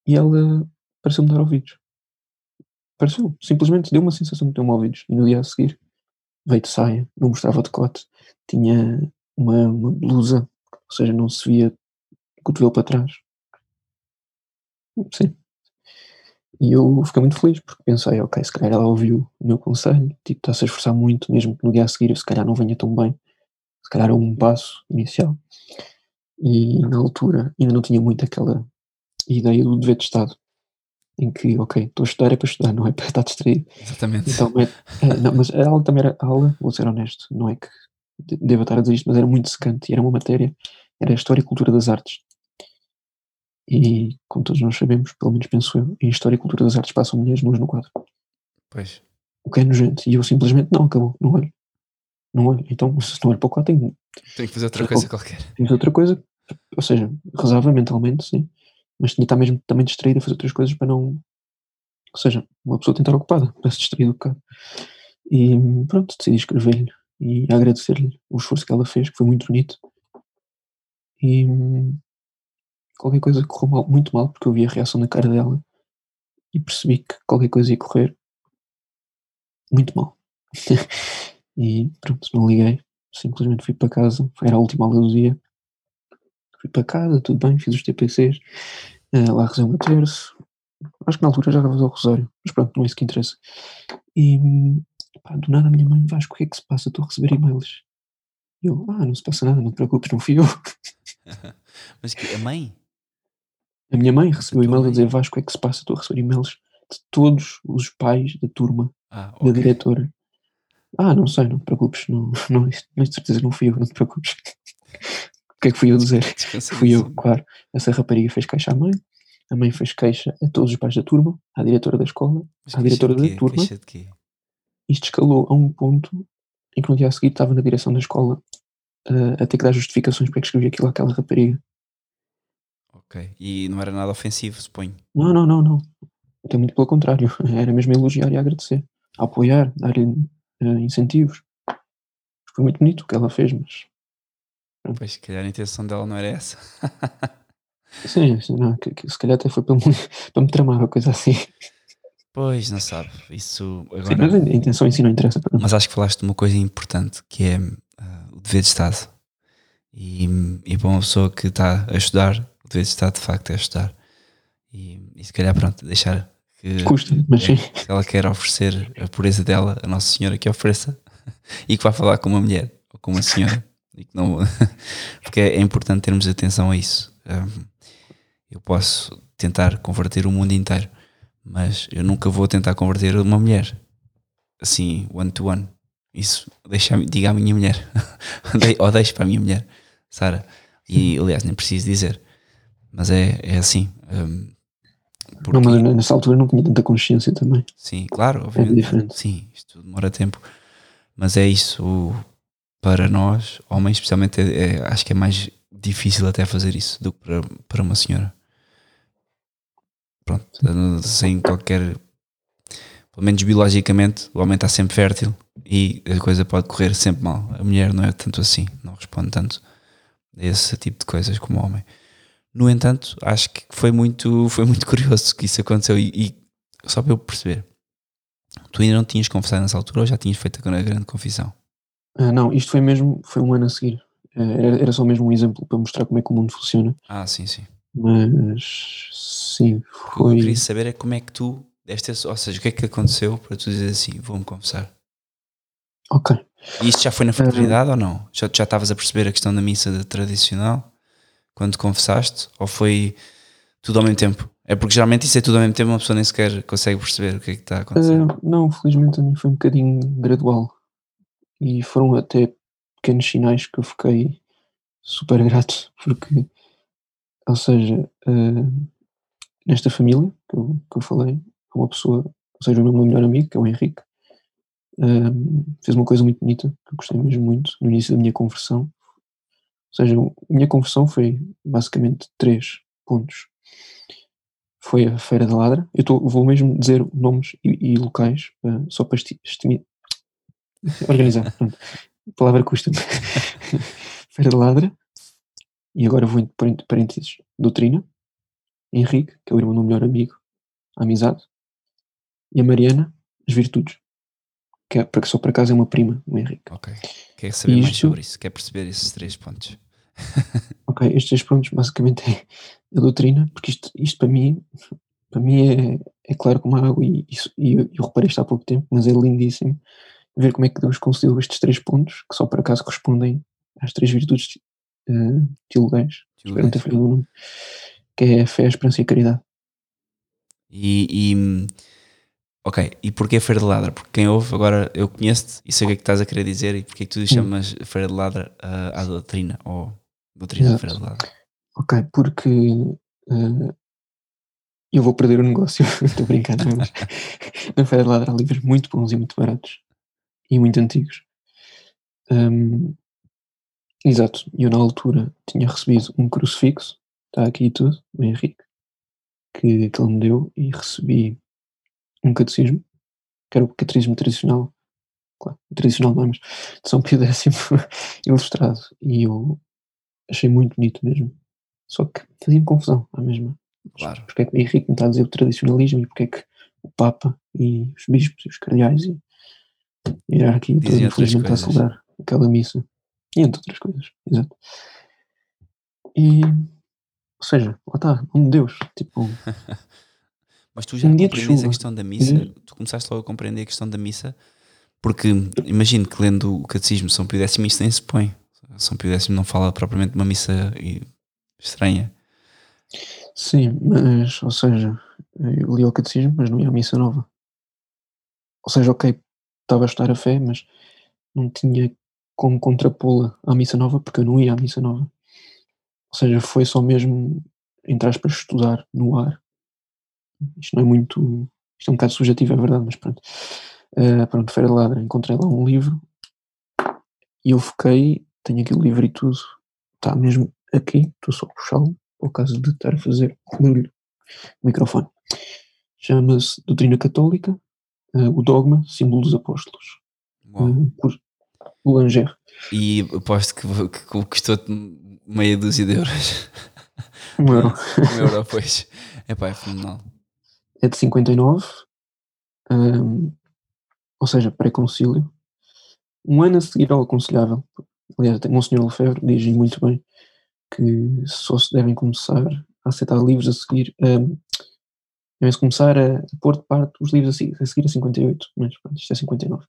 E ela pareceu-me dar ouvidos. Pareceu, simplesmente deu uma sensação de ter-me ouvidos. E no dia a seguir veio de saia, não mostrava decote, tinha uma, uma blusa, ou seja, não se via cotovelo para trás. Sim. E eu fiquei muito feliz porque pensei, ok, se calhar ela ouviu o meu conselho, tipo, está-se a esforçar muito, mesmo que no dia a seguir eu se calhar não venha tão bem, se calhar é um passo inicial. E na altura ainda não tinha muito aquela ideia do dever de Estado, em que, ok, estou a estudar é para estudar, não é para estar distraído. Exatamente. Então, é, é, não, mas a aula também era, a aula, vou ser honesto, não é que deva estar a dizer isto, mas era muito secante e era uma matéria, era a História e Cultura das Artes. E, como todos nós sabemos, pelo menos penso eu, em História e Cultura das Artes passam mulheres nuas no quadro. Pois. o que é nojento. E eu simplesmente não, acabou, não olho. Não olho. Então, se não olho para o quadro, tenho, Tenho que fazer outra coisa qualquer. tenho outra coisa. Ou seja, rezava mentalmente, sim. Mas tinha de estar mesmo também distraído a fazer outras coisas para não. Ou seja, uma pessoa tem de estar ocupada, para se distrair um bocado. E pronto, decidi escrever-lhe e agradecer-lhe o esforço que ela fez, que foi muito bonito. E qualquer coisa correu mal, muito mal, porque eu vi a reação na cara dela e percebi que qualquer coisa ia correr muito mal. e pronto, não liguei, simplesmente fui para casa, era a última aula do dia. Fui para casa, tudo bem, fiz os TPCs, eh, lá rezei uma terço. Acho que na altura já rezei o rosário, mas pronto, não é isso que interessa. E pá, do nada a minha mãe, Vasco, o que é que se passa? Estou a receber e-mails. E eu, ah, não se passa nada, não te preocupes, não fui eu. Mas que a mãe? A minha mãe recebeu tua e-mail a mãe? dizer Vasco, o que é que se passa? Estou a receber e-mails de todos os pais da turma, Ah, da ok. diretora. Ah, não sei, não te preocupes, não, não, isto, isto de certeza não fui eu, não te preocupes. o que é que fui eu dizer? Fui eu, Descansadíssimo. claro. Essa rapariga fez queixa à mãe, a mãe fez queixa a todos os pais da turma, à diretora da escola, Mas à queixa diretora de da quê? turma. Queixa de quê? Isto escalou a um ponto em que no dia a seguir estava na direção da escola eh, a ter que dar justificações para que escrevia aquilo àquela rapariga. Ok. E não era nada ofensivo, suponho. Não, não, não, não. Até muito pelo contrário. Era mesmo elogiar e agradecer. A apoiar, dar-lhe eh, incentivos. Foi muito bonito o que ela fez, mas. Pois, se calhar a intenção dela não era essa. Sim, sim não, que, que se calhar até foi para me, para me tramar ou coisa assim. pois, não sabe. Isso Sim, mas agora. a intenção em si não interessa para mim. Mas acho que falaste de uma coisa importante que é ah, o dever de Estado. E, e para uma pessoa que está a estudar, o dever de facto é estudar. E, e se calhar, pronto, deixar que Custa, mas sim. se ela quer oferecer a pureza dela, a Nossa Senhora que ofereça e que vá falar com uma mulher ou com uma senhora. E que não, porque é importante termos atenção a isso. Eu posso tentar converter o mundo inteiro, mas eu nunca vou tentar converter uma mulher assim, one to one. Isso deixa, diga à minha mulher, ou deixe para a minha mulher, Sara. E aliás, nem preciso dizer, mas é, é assim. um, Não, porque- mas eu nessa altura não tinha tanta consciência também. Sim, claro, obviamente. diferente. Sim, isto demora tempo. Mas é isso, para nós, homens, especialmente, é- é- acho que é mais difícil até fazer isso do que para, para uma senhora. Pronto, sem qualquer. Pelo menos biologicamente, o homem está sempre fértil e a coisa pode correr sempre mal. A mulher não é tanto assim, não responde tanto a esse tipo de coisas como o homem. No entanto, acho que foi muito, foi muito curioso que isso aconteceu e, e só para eu perceber, tu ainda não tinhas confessado nessa altura ou já tinhas feito a grande confissão? Ah, não, isto foi mesmo, foi um ano a seguir. Eh, Era, era só mesmo um exemplo para mostrar como é que o mundo funciona. Ah, sim, sim. Mas sim, O que eu foi. queria saber é como é que tu deste ou seja, o que é que aconteceu para tu dizer assim, vou-me confessar. Ok. E isto já foi na fraternidade ou não? Já, já estavas a perceber a questão da missa tradicional quando te confessaste? Ou foi tudo ao mesmo tempo? É porque geralmente isso é tudo ao mesmo tempo, uma pessoa nem sequer consegue perceber o que é que está a acontecer. Ah, não, felizmente a mim foi um bocadinho gradual. E foram até pequenos sinais que eu fiquei super grato, porque, ou seja, ah, nesta família que eu, que eu falei, uma pessoa, ou seja, o meu melhor amigo, que é o Henrique, ah, fez uma coisa muito bonita, que eu gostei mesmo muito, no início da minha conversão. Ou seja, a minha conversão foi basicamente três pontos. Foi a Feira da Ladra. Eu tô- vou mesmo dizer nomes e, e locais, ah, só para esti- estimi- organizar. A palavra custa-me. Feira da Ladra. E agora vou entre parênteses. Doutrina. Henrique, que é o irmão do melhor amigo. A amizade. E a Mariana, as virtudes. Que é, só por acaso é uma prima, o Henrique. Ok. Quer saber mais sobre isso? Quer perceber esses três pontos? Ok, estes três pontos basicamente é a doutrina, porque isto, isto para mim, para mim é, é claro como água e, e eu, eu reparei isto há pouco tempo, mas é lindíssimo ver como é que Deus concedeu estes três pontos, que só por acaso correspondem às três virtudes eh, teologais, espero não ter falhado o nome, que é a fé, a esperança e a caridade. E, e ok, e porquê Feira de Ladra? Porque quem ouve agora eu conheço-te e sei o que é que estás a querer dizer e porque é que tu chamas Feira de Ladra ah, à doutrina ou doutrina de Ladra. Ok, porque eh, eu vou perder o negócio. Estou a brincar, não é? Mas na Feira de Ladra há livros muito bons e muito baratos e muito antigos. Um, exato, eu na altura tinha recebido um crucifixo, está aqui tudo, do Henrique, que, que ele me deu, e recebi um catecismo, que era o catecismo tradicional, claro, tradicional não é, mas de São Pio X ilustrado, e eu achei muito bonito mesmo. Só que fazia-me confusão à mesma. Claro. Porque é que o Henrique me está a dizer o tradicionalismo e porque é que o Papa e os bispos e os cardeais e, a hierarquia toda infelizmente a coisas. celebrar aquela missa. E entre outras coisas, exato. E, ou seja, lá está, um Deus, tipo, Mas tu já Um compreendes a questão da missa? Uhum. Tu começaste logo a compreender a questão da missa? Porque imagino que lendo o Catecismo São Pio X isso nem se põe. São Pio X não fala propriamente de uma missa estranha. sim, mas, ou seja, eu li o catecismo, mas não ia à missa nova. Ou seja, ok, estava a estudar a fé, mas não tinha como contrapô-la à missa nova, porque eu não ia à missa nova. Ou seja, foi só mesmo, entre aspas, estudar no ar. Isto não é muito. Isto é um bocado subjetivo, é verdade, mas pronto. Eh, pronto, Feira de Ladra, encontrei lá um livro e eu foquei, tenho aqui o livro e tudo, está mesmo aqui, estou só a puxá-lo, por caso de estar a fazer barulho no microfone. Chama-se Doutrina Católica, eh, o Dogma, Símbolo dos Apóstolos, eh, por Boulanger. E aposto que, que custou-te meia dúzia de euros. Um euro. um euro, pois. Epá, é fenomenal. É de 59, hum, ou seja, pré-concílio. Um ano a seguir ao aconselhável. Aliás, até Monsenhor Lefebvre diz muito bem que só se devem começar a aceitar livros a seguir. hum, Devem-se começar a pôr de parte os livros a seguir, a seguir a 58, mas pronto, isto é 59.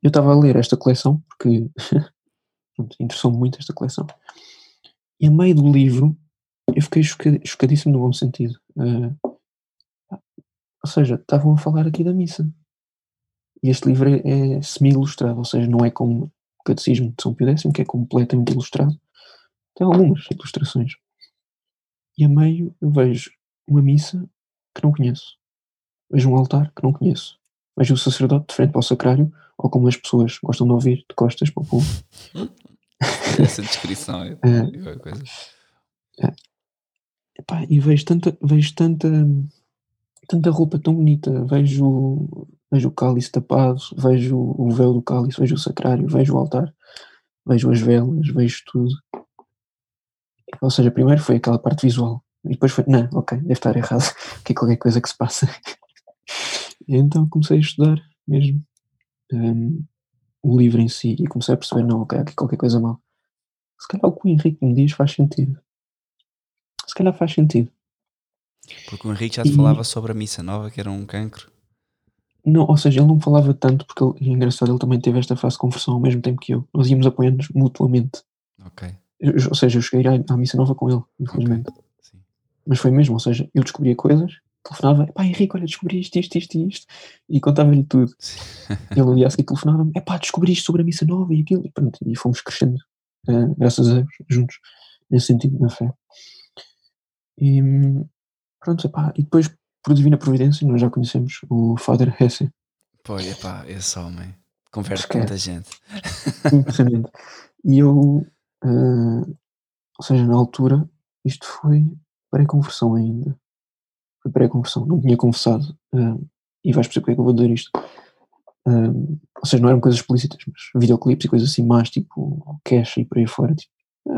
Eu estava a ler esta coleção porque interessou-me muito esta coleção. E a meio do livro eu fiquei choca- chocadíssimo no bom sentido. Ah, ou seja, estavam a falar aqui da missa. E este livro é, é semi-ilustrado, ou seja, não é como o Catecismo de São Pio X, que é completamente ilustrado. Tem algumas ilustrações. E a meio eu vejo uma missa que não conheço. Vejo um altar que não conheço. Vejo o sacerdote de frente para o sacrário, ou como as pessoas gostam de ouvir, de costas para o povo. Essa descrição é qualquer coisa. Epá, e vejo tanta, vejo tanta, tanta roupa tão bonita, vejo, vejo o cálice tapado, vejo o véu do cálice, vejo o sacrário, vejo o altar, vejo as velas, vejo tudo. Ou seja, primeiro foi aquela parte visual, e depois foi, não, ok, deve estar errado, que é qualquer coisa que se passa. E então comecei a estudar mesmo hum, o livro em si e comecei a perceber, não, ok, há aqui qualquer coisa mal. Se calhar o que o Henrique me diz faz sentido. Se calhar faz sentido. Porque o Henrique já te E- falava sobre a missa nova, que era um cancro. Não, ou seja, ele não falava tanto, porque ele, e é engraçado, ele também teve esta fase de conversão ao mesmo tempo que eu. Nós íamos apoiando-nos mutuamente. Ok. Eu- ou seja, eu cheguei à, à missa nova com ele, infelizmente. Sim. Mas foi mesmo, ou seja, eu descobria coisas, telefonava, pá, Henrique, olha, descobri isto, isto, isto e isto, e contava-lhe tudo. Ele no dia a seguir telefonava-me, é pá, descobri isto sobre a missa nova e aquilo, e pronto, e fomos crescendo, eh, graças a Deus, juntos, nesse sentido, na fé. E hum, pronto, epá, e depois, por divina providência, nós já conhecemos o Father Hesse, Pô, epá, esse homem converte com muita gente. E eu, eh, ou seja, na altura, isto foi pré-conversão ainda. Foi pré-conversão, não tinha confessado. eh, e vais perceber porque é que eu vou dizer isto. Eh, ou seja, não eram coisas explícitas, mas videoclipes e coisas assim mais, tipo cash e por aí fora, tipo,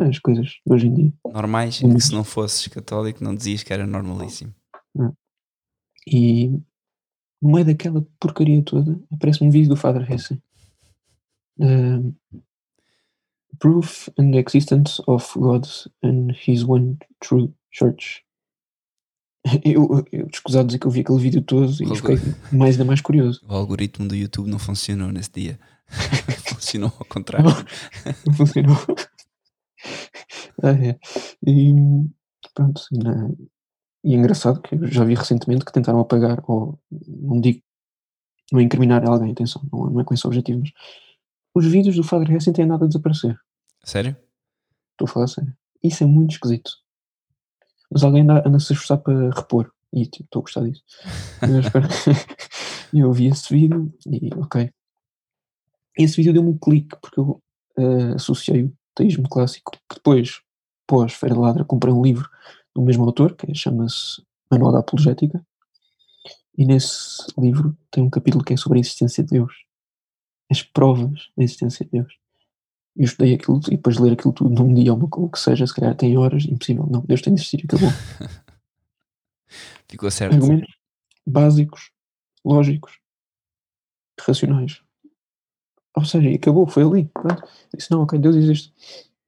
as coisas de hoje em dia. Normais, Hum. que se não fosses católico não dizias que era normalíssimo. E no meio daquela porcaria toda, aparece um vídeo do Father Hesse. Um, Proof and the Existence of God and His One True Church. Eu, eu dizer que eu vi aquele vídeo todo e fiquei mais ainda mais curioso. O algoritmo do YouTube não funcionou nesse dia. funcionou ao contrário. Não funcionou. Ah, é. E pronto, na- e é engraçado que eu já vi recentemente que tentaram apagar, ou não digo, não é incriminar alguém, atenção, não, é- não é com esse objetivo, mas os vídeos do Father Hessen têm nada a desaparecer. Sério? Estou a falar sério. Isso é muito esquisito. Mas alguém anda, anda a se esforçar para repor. e tipo, estou a gostar disso. Espera. eu vi esse vídeo e ok. Esse vídeo deu-me um clique porque eu uh, associei o teísmo clássico, que depois, pós Feira de Ladra, comprei um livro do mesmo autor, que chama-se Manual da Apologética, e nesse livro tem um capítulo que é sobre a existência de Deus. As provas da existência de Deus. Eu estudei aquilo e depois de ler aquilo tudo num dia ou o que seja, se calhar tem horas, impossível. Não, Deus tem de existir e acabou. Ficou certo. Argumentos básicos, lógicos, racionais. Ou seja, e acabou, foi ali. Pronto. Disse, não, ok, Deus existe.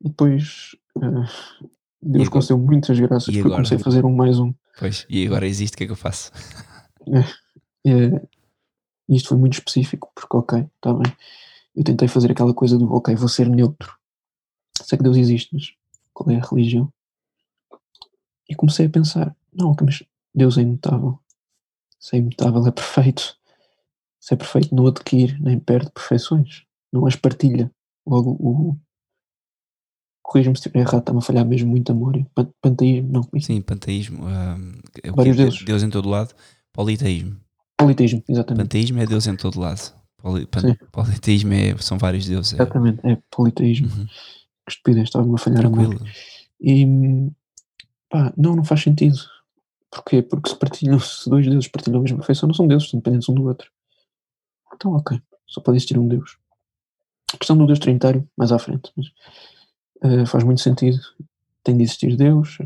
E depois uh, Deus concedeu muitas graças porque eu comecei a fazer um mais um. Pois, e agora existe, o que é que eu faço? É, é, isto foi muito específico, porque ok, está bem. Eu tentei fazer aquela coisa do ok, vou ser neutro. Sei que Deus existe, mas qual é a religião? E comecei a pensar, não, ok, mas Deus é imutável. Se é imutável, é perfeito. Se é perfeito, não adquire nem perde perfeições. Não as partilha. Logo, o. Corrija-me se estiver errado, está-me a falhar mesmo muito a memória. Panteísmo, não. Sim, panteísmo. Um, é Vários deuses. Deus em todo lado. Politeísmo. Politeísmo, exatamente. Panteísmo é Deus em todo lado. Poli, pan, politeísmo é, são vários deuses. É. Exatamente, é, é politeísmo. Uhum. Que estupidez, estava-me a falhar Tranquilo. a memória. E pá, não, não faz sentido. Porquê? Porque se partilham, se dois deuses partilham a mesma perfeição, não são deuses, são dependentes um do outro. Então, ok, só pode existir um Deus. A questão do Deus Trinitário, mais à frente, mas uh, faz muito sentido. Tem de existir Deus,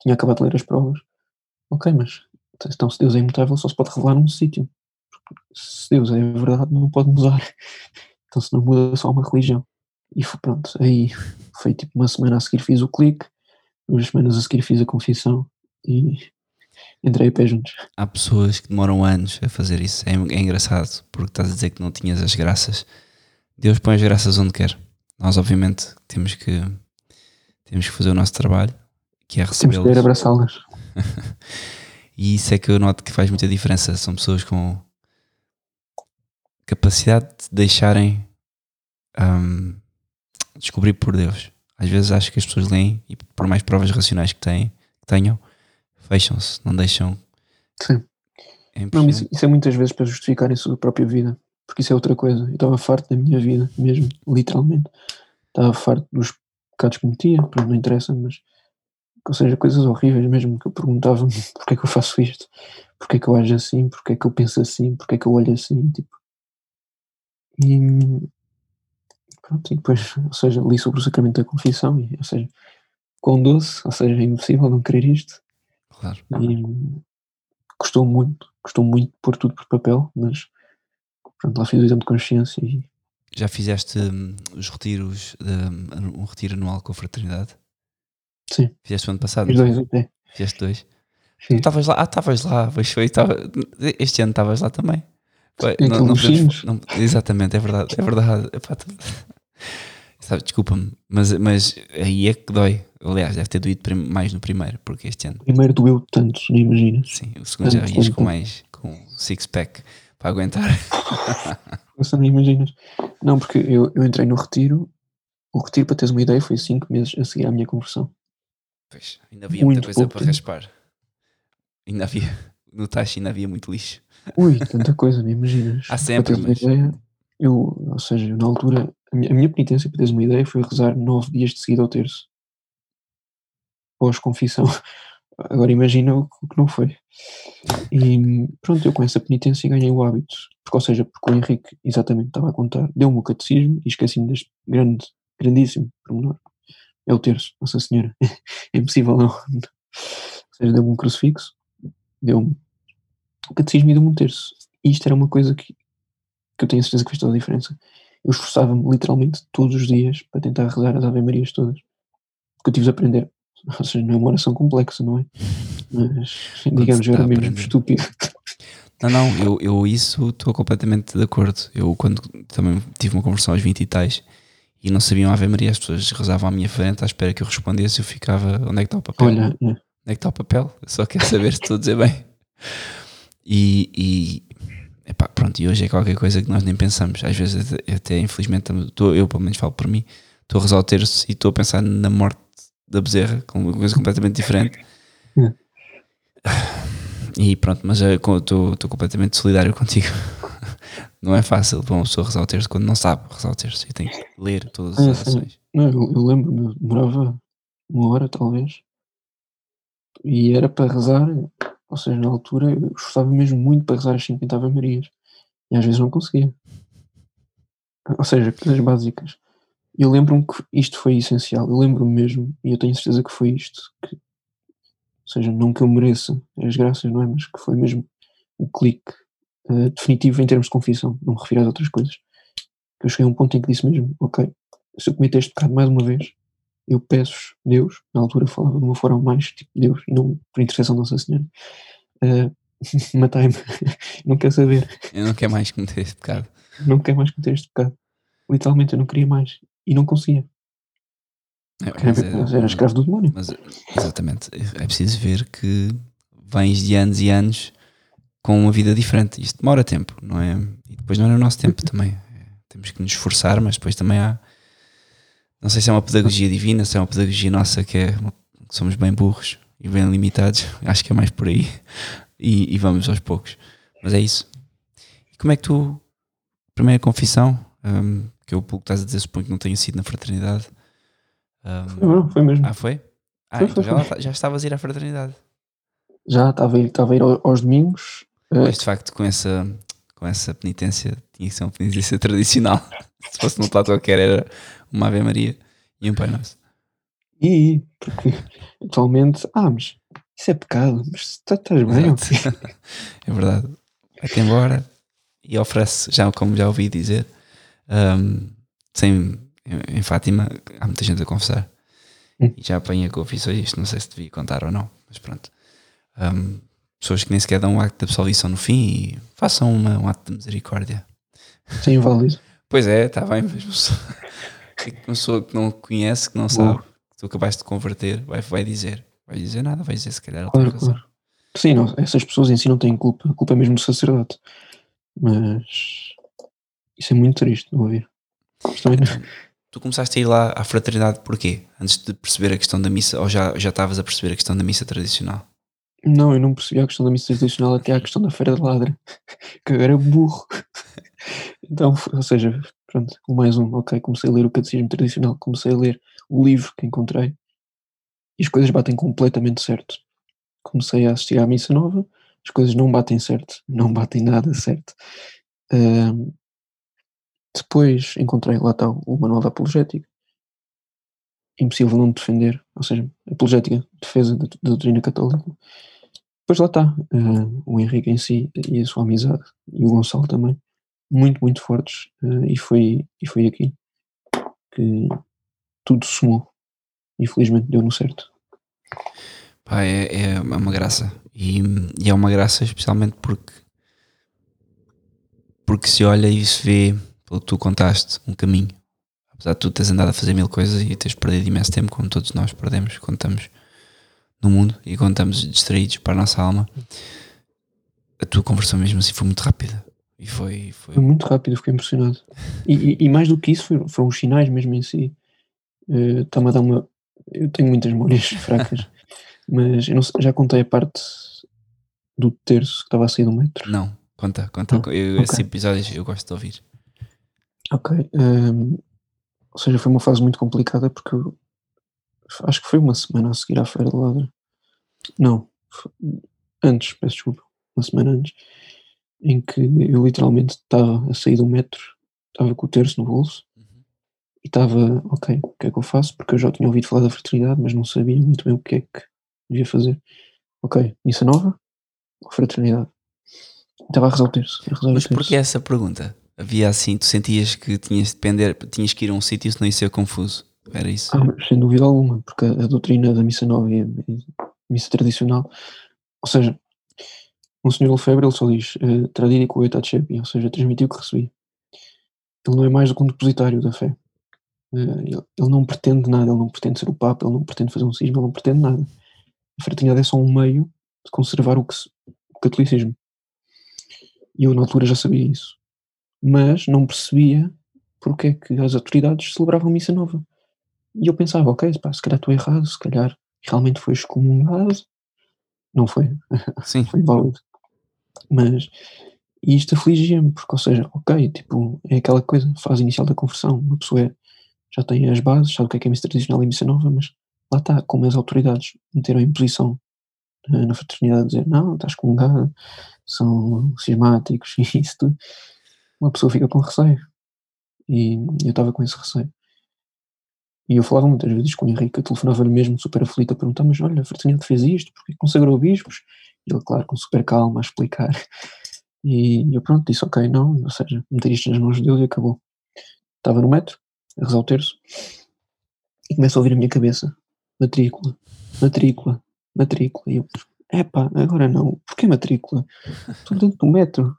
tinha acabado de ler as provas. Ok, mas então se Deus é imutável, só se pode revelar num sítio. Se Deus é verdade, não pode mudar. Então se não muda, só uma religião. E foi, pronto, aí foi tipo uma semana a seguir fiz o clique, duas semanas a seguir fiz a confissão e entrei pé juntos. Há pessoas que demoram anos a fazer isso. É, é, engraçado, porque estás a dizer que não tinhas as graças. Deus põe as graças onde quer. Nós, obviamente, temos que, temos que fazer o nosso trabalho, que é receber. Temos que abraçá-las. e isso é que eu noto que faz muita diferença. São pessoas com capacidade de deixarem um, descobrir por Deus. Às vezes acho que as pessoas leem e por mais provas racionais que, têm, que tenham, fecham-se, não deixam. Sim. É não, isso, isso, é muitas vezes para justificarem a sua própria vida, porque isso é outra coisa. Eu estava farto da minha vida, mesmo, literalmente. Estava farto dos pecados que cometia, pronto, não interessa, mas. Ou seja, coisas horríveis mesmo, que eu perguntava-me porque é que eu faço isto, porque é que eu ajo assim, porque é que eu penso assim, porque é que eu olho assim, tipo. E. Pronto, e depois, ou seja, li sobre o sacramento da confissão, e, ou seja, com doce, ou seja, é impossível não querer isto. Claro. E custou muito, custou muito pôr tudo por papel, mas pronto, lá fiz o exame de consciência e. Já fizeste hum, os retiros, de, um retiro anual com a fraternidade? Sim. Fizeste o ano passado? Fiz dois até. Fizeste dois? Estavas lá? Ah, estavas lá, pois foi. Tava, este ano estavas lá também. Foi, não, não podemos, não, exatamente, é verdade, é verdade. Epá, desculpa-me, mas, mas aí é que dói. Aliás, deve ter doído mais no primeiro, porque este ano. O primeiro doeu tanto, nem imaginas. Sim, o segundo tanto, já ias com mais, com six-pack para aguentar. Você nem imaginas. Não, porque eu, eu entrei no retiro, o retiro, para teres uma ideia, foi 5 meses a seguir à minha conversão. Pois, ainda havia muito muita coisa para tempo. raspar. Ainda havia, no taxa ainda havia muito lixo. Ui, tanta coisa, nem imaginas. Há sempre, para teres mas... uma ideia, eu, ou seja, na altura, a minha, a minha penitência, para teres uma ideia, foi rezar 9 dias de seguida ao terço pós-confissão. Agora imagina o que não foi. E pronto, eu com essa penitência ganhei o hábito. Porque, ou seja, porque o Henrique exatamente estava a contar, deu-me o catecismo e esqueci-me deste grande, grandíssimo pormenor. É o terço, Nossa Senhora. é impossível não. Ou seja, deu-me um crucifixo, deu-me o catecismo e deu-me um terço. E isto era uma coisa que, que eu tenho certeza que fez toda a diferença. Eu esforçava-me literalmente todos os dias para tentar rezar as Ave Marias todas. Porque eu tive de aprender ou seja, não é uma oração complexa, não é? Mas, digamos, eu era mesmo estúpido. Não, não, eu, eu isso estou completamente de acordo. Eu, quando também tive uma conversão aos 20 e tais e não sabiam Ave Maria, as pessoas rezavam à minha frente à espera que eu respondesse. Eu ficava, onde é que está o papel? Olha, é. onde é que está o papel? Eu só quero saber se estou a dizer bem. E, e epá, pronto, e hoje é qualquer coisa que nós nem pensamos. Às vezes, até, até infelizmente, estou, eu pelo menos falo por mim, estou a rezar o terço e estou a pensar na morte da Bezerra, com uma coisa completamente diferente. e pronto, mas estou completamente solidário contigo. não é fácil para uma pessoa rezar o terço quando não sabe rezar o terço e tem que ler todas as É, orações. Eu, eu lembro-me, demorava uma hora talvez, e era para rezar, ou seja, na altura eu esforçava mesmo muito para rezar as 50 Ave Marias, e às vezes não conseguia. Ou seja, coisas básicas. Eu lembro-me que isto foi essencial, eu lembro-me mesmo, e eu tenho certeza que foi isto, que, ou seja, não que eu mereça as graças, não é? Mas que foi mesmo o clique eh, definitivo em termos de confissão, não me refiro às outras coisas. Que eu cheguei a um ponto em que disse mesmo, ok, se eu cometer este pecado mais uma vez, eu peço Deus, na altura falava de uma forma mais tipo Deus, e não por intercessão de Nossa Senhora, uh, matai-me, não quero saber, Eu não quero mais cometer este pecado. não quero mais cometer este pecado. Literalmente eu não queria mais, e não conseguia, É, porque mas era, é- era escravo do demónio. Mas, exatamente, é preciso ver que vens de anos e anos com uma vida diferente. Isto demora tempo, não é? E depois não é o nosso tempo também. É, temos que nos esforçar, mas depois também há. Não sei se é uma pedagogia divina, se é uma pedagogia nossa que é que somos bem burros e bem limitados. Acho que é mais por aí. E, e vamos aos poucos. Mas é isso. E como é que tu. Primeira confissão, hum, que eu, pelo que estás a dizer, suponho que não tenha sido na fraternidade. Não, foi mesmo. ah, foi? Ah, Foi, então foi, já, foi. lá- já estavas a ir à fraternidade. Já estava a ir, estava a ir ao- aos domingos, eh, Mas de facto, com essa, com essa penitência, tinha que ser uma penitência tradicional. Se fosse no plato qualquer, era uma Ave Maria e um Pai Nosso. e porque atualmente, ah, mas isso é pecado, mas está- estás bem? É verdade. Vai-te embora e oferece, já como já ouvi dizer, hum, sem, em, em Fátima, há muita gente a confessar. Hum. E já apanha confissões, isto não sei se devia contar ou não, mas pronto. Hum, pessoas que nem sequer dão um acto de absolvição no fim e façam uma- um ato de misericórdia. Isso é inválido. Pois é, está bem, mas uma pessoa, que não conhece, que não sabe, que tu acabaste de converter, vai, vai dizer. Vai dizer nada, vai dizer se calhar tem Claro, razão. claro. Sim, não, essas pessoas em si não têm culpa, a culpa é mesmo do sacerdote. Mas isso é muito triste, não ouvir. Não- Tu começaste a ir lá à fraternidade porquê? Antes de perceber a questão da missa, ou já já estavas a perceber a questão da missa tradicional? Não, eu não percebi a questão da missa tradicional até à questão da Feira de Ladra, que eu era burro. Então, ou seja, pronto, um mais um, ok, comecei a ler o catecismo tradicional, comecei a ler o livro que encontrei e as coisas batem completamente certo. Comecei a assistir à missa nova, as coisas não batem certo, não batem nada certo. Depois encontrei, lá está, o manual da apologética, impossível não defender, ou seja, apologética, defesa da, doutrina católica. Depois lá está, eh, o Henrique em si e a sua amizade, e o Gonçalo também, muito, muito fortes, eh, e, foi, e foi aqui que tudo somou. Infelizmente deu no certo. Pá, é, é uma graça. E, e é uma graça especialmente porque porque se olha e se vê, pelo que tu contaste, um caminho. Apesar de tu teres andado a fazer mil coisas e teres perdido imenso tempo, como todos nós perdemos quando estamos no mundo e quando estamos distraídos para a nossa alma, a tua conversão mesmo assim foi muito rápida. E foi, foi Foi muito rápido, fiquei impressionado. E, e- e mais do que isso, foram, foram os sinais mesmo em si. Eh, Está-me a dar uma. Eu tenho muitas memórias fracas, mas eu não já contei a parte do terço que estava a sair do metro. Não, conta, conta. Não, Eu, ok. Esses episódios eu gosto de ouvir. Ok. ehm, ou seja, foi uma fase muito complicada porque eu acho que foi uma semana a seguir à Feira de Ladra. Não, foi- antes, peço desculpa, uma semana antes, em que eu literalmente estava a sair do metro, estava com o terço no bolso e estava, ok, o que é que eu faço? Porque eu já tinha ouvido falar da fraternidade, mas não sabia muito bem o que é que devia fazer. Ok, missa nova ou fraternidade? Estava a rezar o terço. A rezar o Mas terço. porquê essa pergunta? Havia assim, tu sentias que tinhas de depender, tinhas que ir a um sítio senão ia ser confuso. Era isso? Ah, sem dúvida alguma, porque a, doutrina da missa nova e a, missa tradicional, ou seja, o Senhor Lefebvre ele só diz uh, tradidico et accepi, ou seja, transmitiu o que recebi. Ele não é mais do que um depositário da fé. Eh, ele, ele não pretende nada, ele não pretende ser o Papa, ele não pretende fazer um cisma, ele não pretende nada. A fraternidade é só um meio de conservar o, que o catolicismo. E eu na altura já sabia isso. Mas não percebia porque é que as autoridades celebravam missa nova. E eu pensava, ok, pá, se calhar estou errado, se calhar realmente foi excomungado, não foi, Sim. foi válido. Mas e isto afligia-me, porque, ou seja, ok, tipo, é aquela coisa, fase inicial da conversão, uma pessoa é- já tem as bases, sabe o que é que é missa tradicional e missa nova, mas lá está, como as autoridades meteram em posição eh, na fraternidade, dizer, não, estás com um gado, são cismáticos e isso tudo, uma pessoa fica com receio. E eu estava com esse receio. E eu falava muitas vezes com o Henrique, eu telefonava-lhe mesmo super aflito a perguntar, mas olha, a fraternidade fez isto, porque consagrou bispos? E ele, claro, com super calma a explicar. E eu pronto, disse ok, não, ou seja, meter isto nas mãos de Deus e acabou. Estava no metro, a rezar o terço, e começo a ouvir a minha cabeça, matrícula, matrícula, matrícula. E eu, epá, agora não, porquê matrícula? Estou dentro do metro.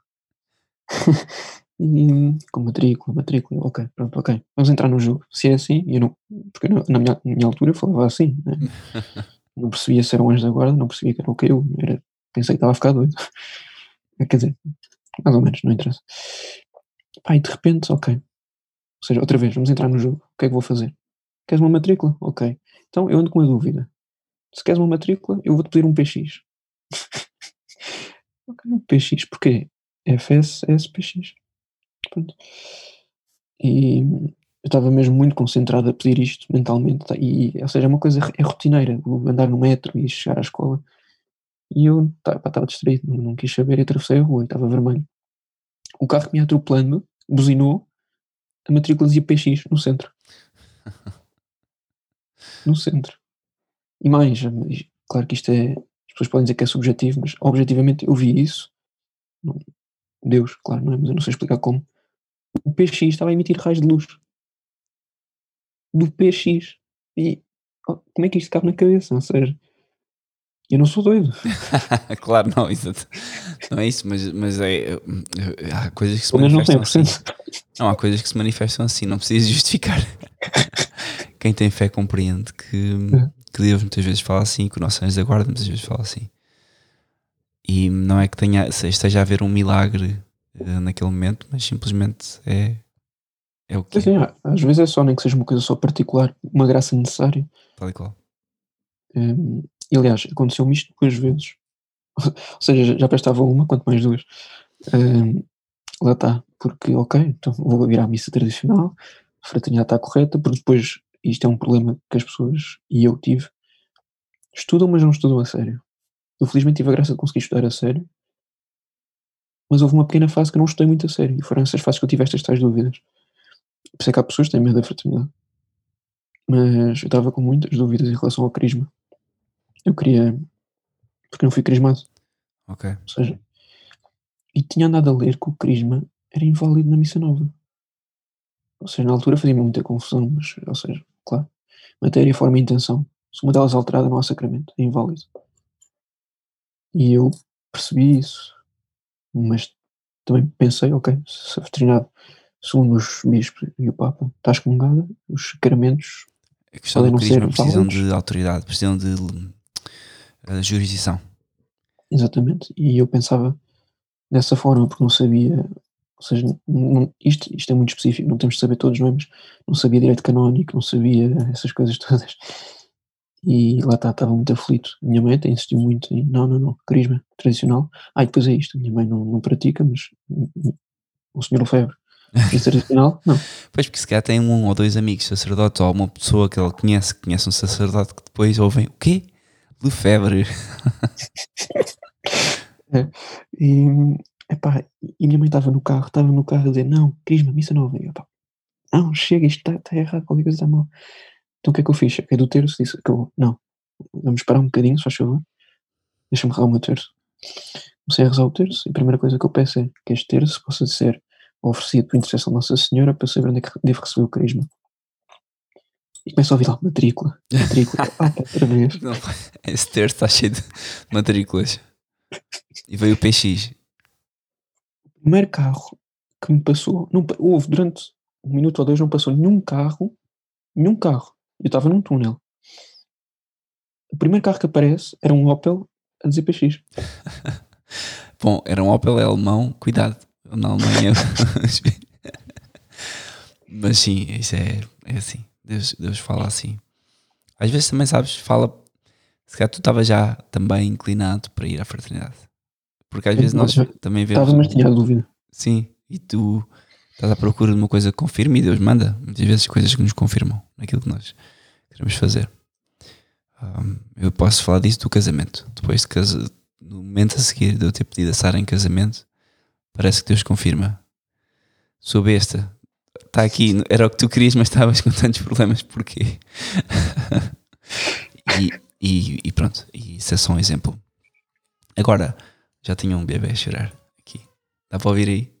e com matrícula, matrícula, ok, pronto, ok, vamos entrar no jogo. Se é assim, eu não, porque na, minha, na minha altura eu falava assim, né? não percebia se era um anjo da guarda, não percebia que era o que eu, era, pensei que estava a ficar doido. Quer dizer, mais ou menos, não interessa. Pá, e de repente, ok. Ou seja, outra vez, vamos entrar no jogo. O que é que vou fazer? Queres uma matrícula? Ok. Então eu ando com uma dúvida. Se queres uma matrícula, eu vou-te pedir um PX. ok, um PX, porquê? FS, SPX. Pronto. E eu estava mesmo muito concentrado a pedir isto mentalmente. tá? E, ou seja, é uma coisa, é rotineira. Andar no metro e chegar à escola. E eu estava distraído, não, não quis saber e atravessei a rua e estava vermelho. O carro que me atropelando buzinou, a matrícula dizia PX no centro. No centro. E mais, claro que isto é. As pessoas podem dizer que é subjetivo, mas objetivamente eu vi isso. Deus, claro, não é? Mas eu não sei explicar como. O PX estava a emitir raios de luz. Do PX. E oh, como é que isto cabe na cabeça? Ou seja, eu não sou doido. claro, não, exato. Não é isso, mas, mas é, há coisas que se Pelo menos não manifestam assim. 100%. Não, há coisas que se manifestam assim, não precisa justificar. Quem tem fé compreende que, que Deus muitas vezes fala assim, que o nosso anjo da guarda muitas vezes fala assim. E não é que tenha, esteja a haver um milagre eh, naquele momento, mas simplesmente é, é o que Sim, é, sim, às vezes é só nem que seja uma coisa só particular, uma graça necessária. tal e qual. Hum, e, aliás, aconteceu-me isto duas vezes. Ou seja, já- prestava uma, quanto mais duas. Hum, lá está, porque, ok, então vou vir à missa tradicional, a fraternidade está correta, porque depois isto é um problema que as pessoas, e eu tive, estudam, mas não estudam a sério. Eu felizmente tive a graça de conseguir estudar a sério, mas houve uma pequena fase que eu não estudei muito a sério, e foram essas fases que eu tive estas tais dúvidas. Por isso é que há pessoas que têm medo da fraternidade. Mas eu estava com muitas dúvidas em relação ao crisma. Eu queria. Porque não fui crismado. Ok. Ou seja, e tinha andado a ler que o crisma era inválido na missa nova. Ou seja, na altura fazia-me muita confusão, mas, ou seja, claro, matéria, forma e intenção. Se uma delas alterada, não há sacramento, é inválido. E eu percebi isso, mas também pensei, ok, se a fraternidade, segundo os bispos e o Papa, está excomungada, os sacramentos A questão Podem do não ser precisam válidos. de autoridade, precisam de eh, jurisdição. Exatamente. E eu pensava dessa forma, porque não sabia, ou seja, não- isto, isto é muito específico, não temos de saber todos, não é? Mas não sabia direito canónico, não sabia essas coisas todas. E lá está, estava muito aflito. A minha mãe até insistiu muito em, não, não, não, carisma tradicional. Ah, e depois é isto, a minha mãe não, não pratica, mas o senhor Lefebvre, isso tradicional, não. Pois, porque se calhar tem um ou dois amigos sacerdotes ou uma pessoa que ele conhece, que conhece um sacerdote que depois ouvem o quê? Lefebvre. E, epá, e minha mãe estava no carro, estava no carro a dizer, não, Crisma, missa nova. E eu, pá, não, chega, isto está está errado, qualquer coisa está mal. Então o que é que eu fiz? É do terço, disse, acabou. Não, vamos esperar um bocadinho, se faz favor. Deixa-me rezar o meu terço. Comecei a rezar o terço e a primeira coisa que eu peço é que este terço possa ser oferecido por intercessão Nossa Senhora para saber onde é que devo receber o Crisma. E começo a ouvir lá, matrícula, matrícula. ah, outra vez. Não, esse terço está cheio de matrículas. E veio o PX. primeiro carro que me passou, não, houve durante um minuto ou dois, não passou nenhum carro, nenhum carro. Eu estava num túnel. O primeiro carro que aparece era um Opel a dizer PX. Bom, era um Opel é alemão, cuidado. Na Alemanha. Mas sim, isso é, é assim. Deus, Deus fala assim. Às vezes também, sabes, fala. se calhar tu estavas já também inclinado para ir à fraternidade. Porque às vezes nós Eu também vemos. Estava, mas tinha dúvida. Sim, e tu estás à procura de uma coisa que confirme e Deus manda muitas vezes coisas que nos confirmam naquilo que nós queremos fazer. Um, eu posso falar disso do casamento. Depois de casa, no momento a seguir de eu ter pedido a Sara em casamento, parece que Deus confirma. Sou besta. Está aqui, era o que tu querias, mas estavas com tantos problemas, porquê? e, e, e pronto, e isso é só um exemplo. Agora, já tinha um bebê a chorar aqui. Dá para ouvir aí?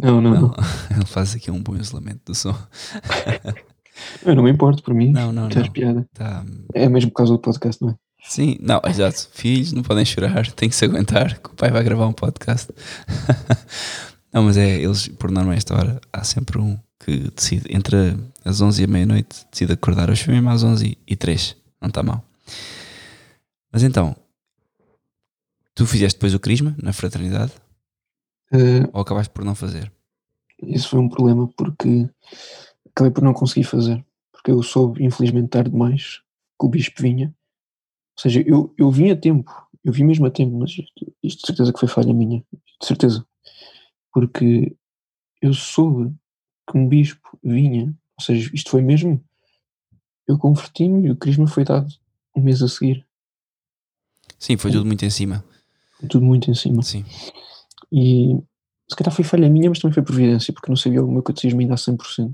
Não, não, não. Ele faz aqui um bom isolamento do som. Eu não me importo por mim. Não, não, não. piada. Tá. É mesmo por causa do podcast, não é? Sim, não, exato. Filhos não podem chorar, têm que se aguentar, que o pai vai gravar um podcast. não, mas é, eles, por norma, a esta hora, há sempre um que decide, entre as 11 e a meia-noite, decide acordar. Hoje foi mesmo às 11 e 3, não está mal. Mas então, tu fizeste depois o Crisma na fraternidade Eh, ou acabaste por não fazer? Isso foi um problema porque acabei por não conseguir fazer. Porque eu soube, infelizmente, tarde demais que o bispo vinha. Ou seja, eu, eu vim a tempo, eu vim mesmo a tempo, mas isto, de certeza que foi falha minha, de certeza. Porque eu soube que um bispo vinha, ou seja, isto foi mesmo. Eu converti-me e o crisma foi dado um mês a seguir. Sim, foi tudo muito em cima. Tudo muito em cima. Sim, E se calhar foi falha minha, mas também foi providência, porque não sabia o meu catecismo ainda a 100%.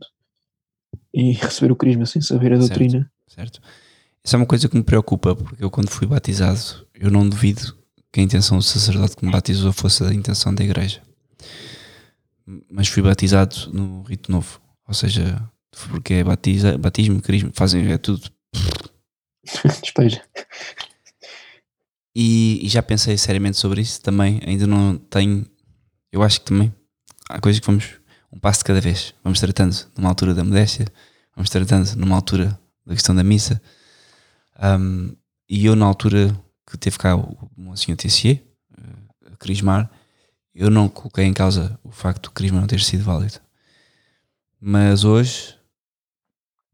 E receber o crisma sem saber a Certo. doutrina. certo? Isso é uma coisa que me preocupa, porque eu quando fui batizado, eu não duvido que a intenção do sacerdote que me batizou fosse a intenção da igreja. Mas fui batizado no rito novo, ou seja, porque é batiza, batismo, crisma, fazem é tudo. Despeja. E, e já pensei seriamente sobre isso também, ainda não tenho. Eu acho que também há coisas que vamos um passo de cada vez. Vamos tratando numa altura da modéstia, vamos tratando numa altura da questão da missa. Um, e eu, na altura que teve cá o Monsenhor Tessier eh, a crismar, eu não coloquei em causa o facto do crisma não ter sido válido. Mas hoje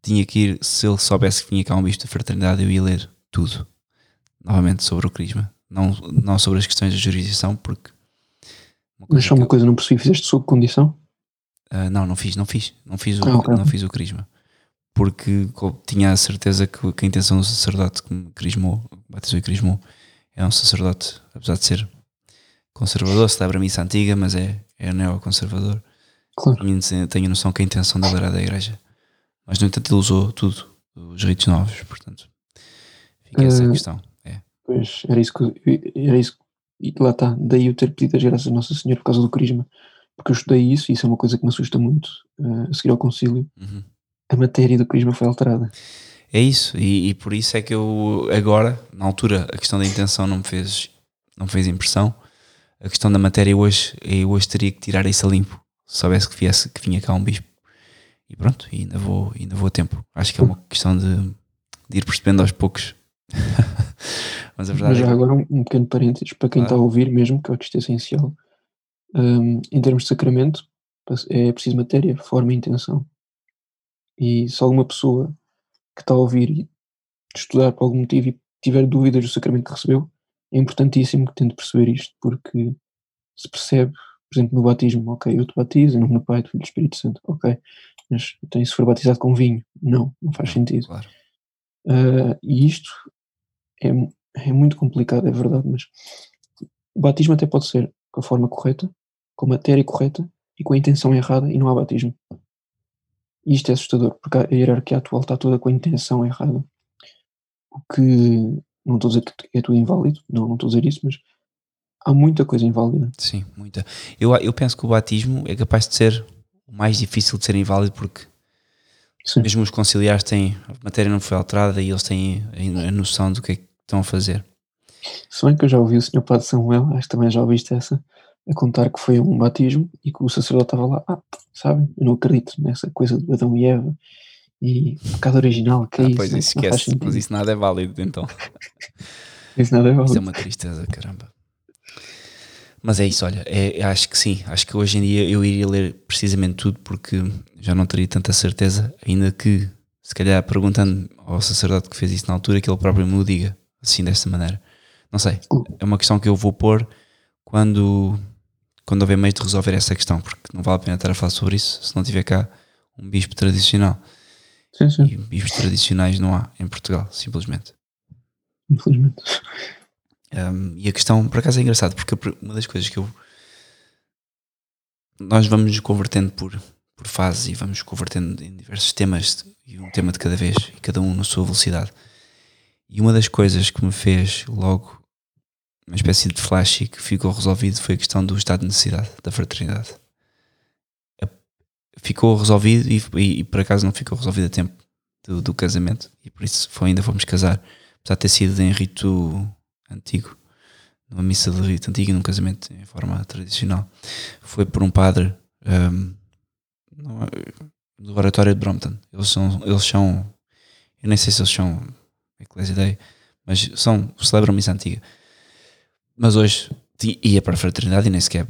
tinha que ir, se ele soubesse que vinha cá um bicho da fraternidade, eu ia ler tudo novamente sobre o crisma, não, não sobre as questões da jurisdição, porque Mas só uma coisa, não percebi, fizeste sob condição? Ah, não, não fiz, não fiz, não fiz o, Ah, ok. não fiz o crisma. Porque tinha a certeza que, que a intenção do sacerdote que me crismou, batizou e crismou, é um sacerdote, apesar de ser conservador, celebra a missa antiga, mas é, é neoconservador. Claro. Tenho a noção que a intenção dele era da igreja. Mas, no entanto, ele usou tudo, os ritos novos, portanto, fica essa Ah, questão. É, Pois, era isso que era isso e lá está, daí eu ter pedido as graças a Nossa Senhora por causa do crisma, porque eu estudei isso e isso é uma coisa que me assusta muito, eh, a seguir ao concílio, Uhum. a matéria do crisma foi alterada. É isso, e, e por isso é que eu agora, na altura, a questão da intenção não me fez, não me fez impressão. A questão da matéria hoje, eu hoje teria que tirar isso a limpo, se soubesse que, viesse, que vinha cá um bispo. E pronto, e ainda vou, ainda vou a tempo. Acho que é uma questão de, de ir percebendo aos poucos. Mas a Mas verdade já é que, agora um, um pequeno parênteses para quem Claro. está a ouvir mesmo, que eu acho que isto é essencial. Hum, em termos de sacramento, é preciso matéria, forma e intenção. E se alguma pessoa que está a ouvir e estudar por algum motivo e tiver dúvidas do sacramento que recebeu, é importantíssimo que tente perceber isto, porque se percebe, por exemplo, no batismo, ok, eu te batizo em nome do Pai, do Filho e do Espírito Santo, ok, mas então, se for batizado com vinho? Não, não faz sentido. claro, Ah, e isto é, é muito complicado, é verdade, mas o batismo até pode ser com a forma correta, com a matéria correta e com a intenção errada e não há batismo. E isto é assustador, porque a hierarquia atual está toda com a intenção errada. O que não estou a dizer que é tudo inválido, não, não estou a dizer isso, mas há muita coisa inválida. sim, muita. Eu, eu penso que o batismo é capaz de ser o mais difícil de ser inválido porque Sim. mesmo os conciliares têm, a matéria não foi alterada e eles têm a, a noção do que é que estão a fazer. Se bem que eu já ouvi o Sr. Padre Samuel, acho que também já ouviste essa, a contar que foi um batismo e que o sacerdote estava lá, ah, sabem, eu não acredito nessa coisa de Adão e Eva e pecado original, que é Ah, isso, pois não, isso não faz esquece, mas isso nada é válido então. Isso nada é Isso é válido. uma tristeza, caramba. Mas é isso, olha, é, acho que sim, acho que hoje em dia eu iria ler precisamente tudo porque já não teria tanta certeza, ainda que se calhar perguntando ao sacerdote que fez isso na altura, que ele próprio me o diga. assim desta maneira. Não sei, é uma questão que eu vou pôr quando, quando houver meio de resolver essa questão, porque não vale a pena estar a falar sobre isso se não tiver cá um bispo tradicional. Sim, sim. E bispos tradicionais não há em Portugal, simplesmente. Infelizmente. Um, e a questão, por acaso, é engraçado, porque uma das coisas que eu. Nós vamos nos convertendo por, por fases e vamos convertendo em diversos temas, e um tema de cada vez, e cada um na sua velocidade. E uma das coisas que me fez logo uma espécie de flash e que ficou resolvido foi a questão do estado de necessidade, da fraternidade. Ficou resolvido e, e, e por acaso não ficou resolvido a tempo do, do, casamento, e por isso foi, ainda fomos casar, apesar de ter sido em rito antigo, numa missa de rito antigo, num casamento em forma tradicional. Foi por um padre um, do oratório de Brompton. Eles são, eles são, eu nem sei se eles são Eclésia Day, mas são, celebram missa antiga. Mas hoje ia para a fraternidade e nem sequer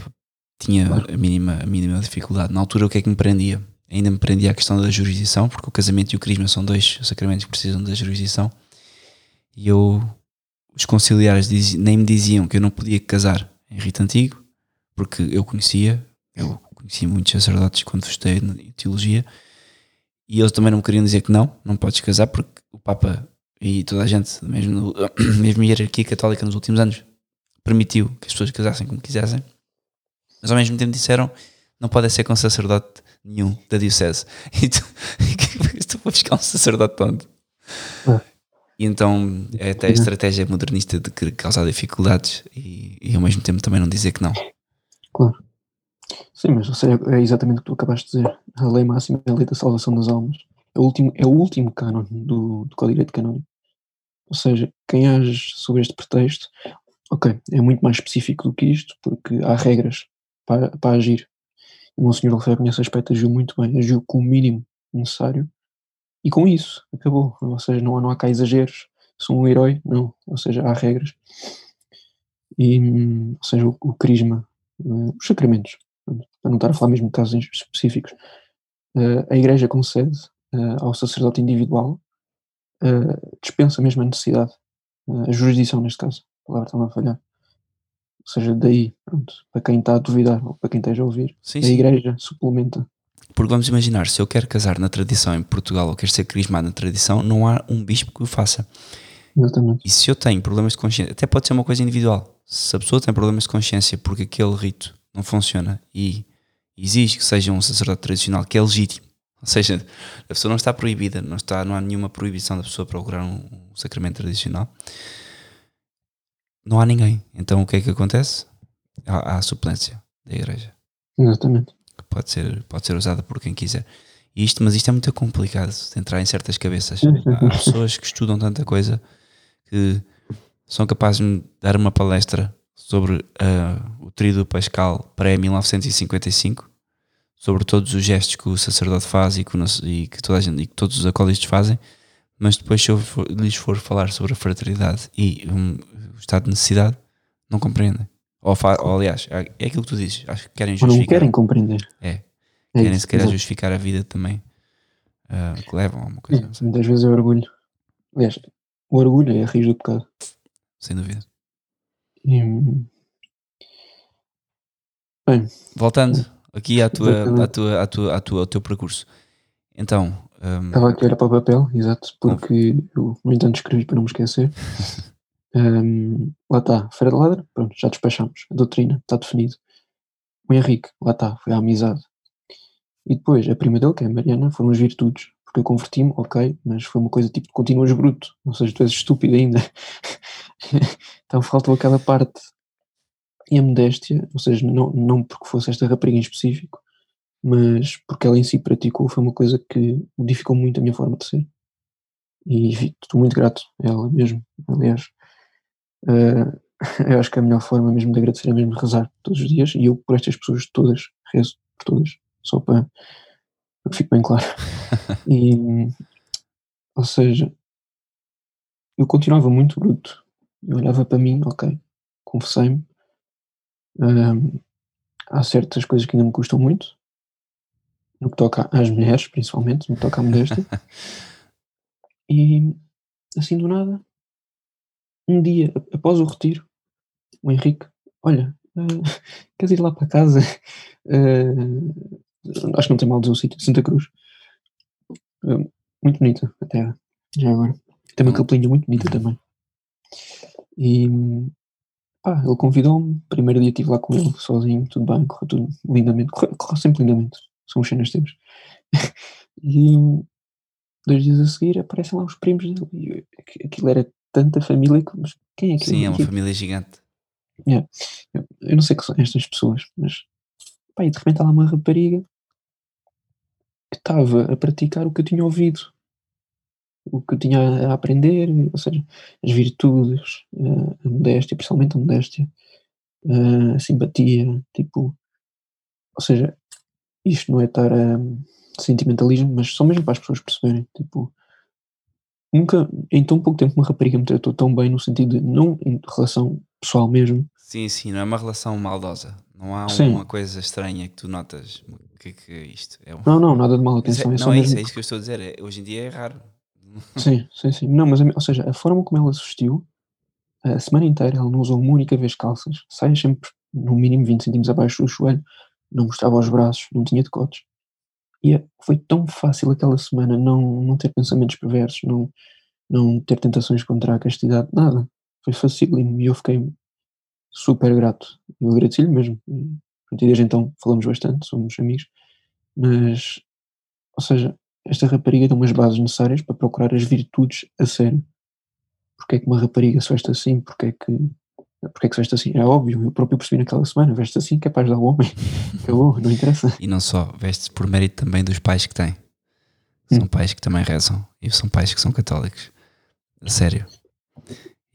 tinha a mínima, a mínima dificuldade. Na altura, o que é que me prendia? Ainda me prendia a questão da jurisdição, porque o casamento e o crisma são dois sacramentos que precisam da jurisdição. E eu, os conciliares diz, nem me diziam que eu não podia casar em rito antigo, porque eu conhecia, eu conheci muitos sacerdotes quando estudei em teologia, e eles também não me queriam dizer que não, não podes casar, porque o Papa e toda a gente, mesmo, mesmo a hierarquia católica nos últimos anos, permitiu que as pessoas casassem como quisessem, mas ao mesmo tempo disseram não pode ser com sacerdote nenhum da diocese. E tu, tu para buscar um sacerdote onde? É. E então é até a estratégia modernista de causar dificuldades e, e, ao mesmo tempo também não dizer que não. Claro. Sim, mas seja, é exatamente o que tu acabaste de dizer. A lei máxima é a lei da salvação das almas. É o último, é o último cânon do, do Código de Direito Canónico. Ou seja, quem age sob este pretexto, ok, é muito mais específico do que isto, porque há regras para, para agir. O Monsenhor Lefebvre, nesse aspecto, agiu muito bem, agiu com o mínimo necessário e com isso acabou. Ou seja, não, não há cá exageros, sou um herói, não. Ou seja, há regras. E, ou seja, o, o crisma, uh, os sacramentos, para não estar a falar mesmo de casos específicos, uh, a Igreja concede uh, ao sacerdote individual dispensa mesmo a necessidade, a jurisdição neste caso, palavra está-me a falhar. Ou seja, daí, pronto, para quem está a duvidar ou para quem esteja a ouvir, sim, a sim. igreja suplementa. Porque vamos imaginar, se eu quero casar na tradição em Portugal ou quero ser crismado na tradição, não há um bispo que o faça. Exatamente. E se eu tenho problemas de consciência, até pode ser uma coisa individual. Se a pessoa tem problemas de consciência porque aquele rito não funciona e exige que seja um sacerdote tradicional que é legítimo, ou seja, a pessoa não está proibida, não, está, não há nenhuma proibição da pessoa procurar um, um sacramento tradicional. Não há ninguém. Então o que é que acontece? Há, há a suplência da igreja. Exatamente. Que pode ser, pode ser usada por quem quiser. Isto, mas isto é muito complicado de entrar em certas cabeças. Há pessoas que estudam tanta coisa que são capazes de dar uma palestra sobre uh, o tríduo pascal pré-1955 sobre todos os gestos que o sacerdote faz e que, e que toda a gente, e que todos os acólitos fazem, mas depois se eu for, lhes for falar sobre a fraternidade e um, estado de necessidade, não compreendem. Ou, ou, aliás, é, é aquilo que tu dizes, acho que querem justificar. Ou não querem compreender. É. é querem se calhar justificar a vida também uh, que levam a uma coisa. É, muitas vezes é orgulho. Aliás, o orgulho é a raiz do pecado. Sem dúvida. E, bem, voltando aqui à tua, à tua, à tua, à tua, ao teu percurso. Então. Um... Estava aqui a olhar para o papel, exato, porque eu, no entanto, escrevi para não me esquecer. um, lá está, de Ladra, pronto, já despachamos. A doutrina está definido. O Henrique, lá está, foi a amizade. E depois, a prima dele, que é a Mariana, foram as virtudes. Porque eu converti-me, ok, mas foi uma coisa tipo, continuas bruto, ou seja, tu és estúpido ainda. então faltou aquela parte e a modéstia, ou seja, não, não porque fosse esta rapariga em específico, mas porque ela em si praticou, foi uma coisa que modificou muito a minha forma de ser. E estou muito grato a ela mesmo, aliás. Uh, eu acho que a melhor forma mesmo de agradecer é mesmo rezar todos os dias, e eu por estas pessoas todas, rezo por todas, só para, que fique bem claro. e, ou seja, eu continuava muito bruto. Eu olhava para mim, ok, confessei-me, há certas coisas que ainda me custam muito, no que toca às mulheres, principalmente, no que toca à modéstia. e assim do nada, um dia após o retiro, o Henrique, olha, eh, queres ir lá para casa? Eh, acho que não tem mal dizer o sítio, Santa Cruz. Eh, muito bonita a terra, já agora. Tem uma capelinha muito bonita também. E pá, ele convidou-me, primeiro dia estive lá com ele, sozinho, tudo bem, correu tudo lindamente, correu, correu sempre lindamente, são os cenas teus. e dois dias a seguir aparecem lá os primos dele, aquilo era tanta família, que, quem é que Sim, é uma que- família gigante. eu, eu não sei que são estas pessoas, mas pá, e de repente há lá uma rapariga que estava a praticar o que eu tinha ouvido, o que eu tinha a aprender, ou seja, as virtudes, eh, a modéstia, principalmente a modéstia, eh, a simpatia, tipo, ou seja, isto não é estar a sentimentalismo, mas só mesmo para as pessoas perceberem, tipo, nunca, em tão pouco tempo uma rapariga me tratou tão bem no sentido de, não em relação pessoal mesmo, Sim, sim, não é uma relação maldosa. Não há Sim. uma coisa estranha que tu notas. O que é que é isto? É um... não, não, nada de mal, é- atenção, é, só não é isso, é isso que eu estou a dizer. é- hoje em dia é raro. Sim, sim, sim. Não, mas, ou seja, a forma como ela se vestiu, a semana inteira ela não usou uma única vez calças, saias sempre no mínimo 20 centímetros abaixo do joelho, não mostrava os braços, não tinha decotes. E é- foi tão fácil aquela semana não, não ter pensamentos perversos, não, não ter tentações contra a castidade, nada. Foi facílimo e eu fiquei super grato. Eu agradeci-lhe mesmo. E desde então falamos bastante, somos amigos, mas, ou seja, esta rapariga tem umas bases necessárias para procurar as virtudes a sério. Porque é que uma rapariga se veste assim? Porque é que, porque é que se veste assim? É óbvio, eu próprio percebi naquela semana, veste assim que é para ajudar o homem. Acabou, não interessa. E não só, veste por mérito também dos pais que têm. São Hum. pais que também rezam e são pais que são católicos. A sério.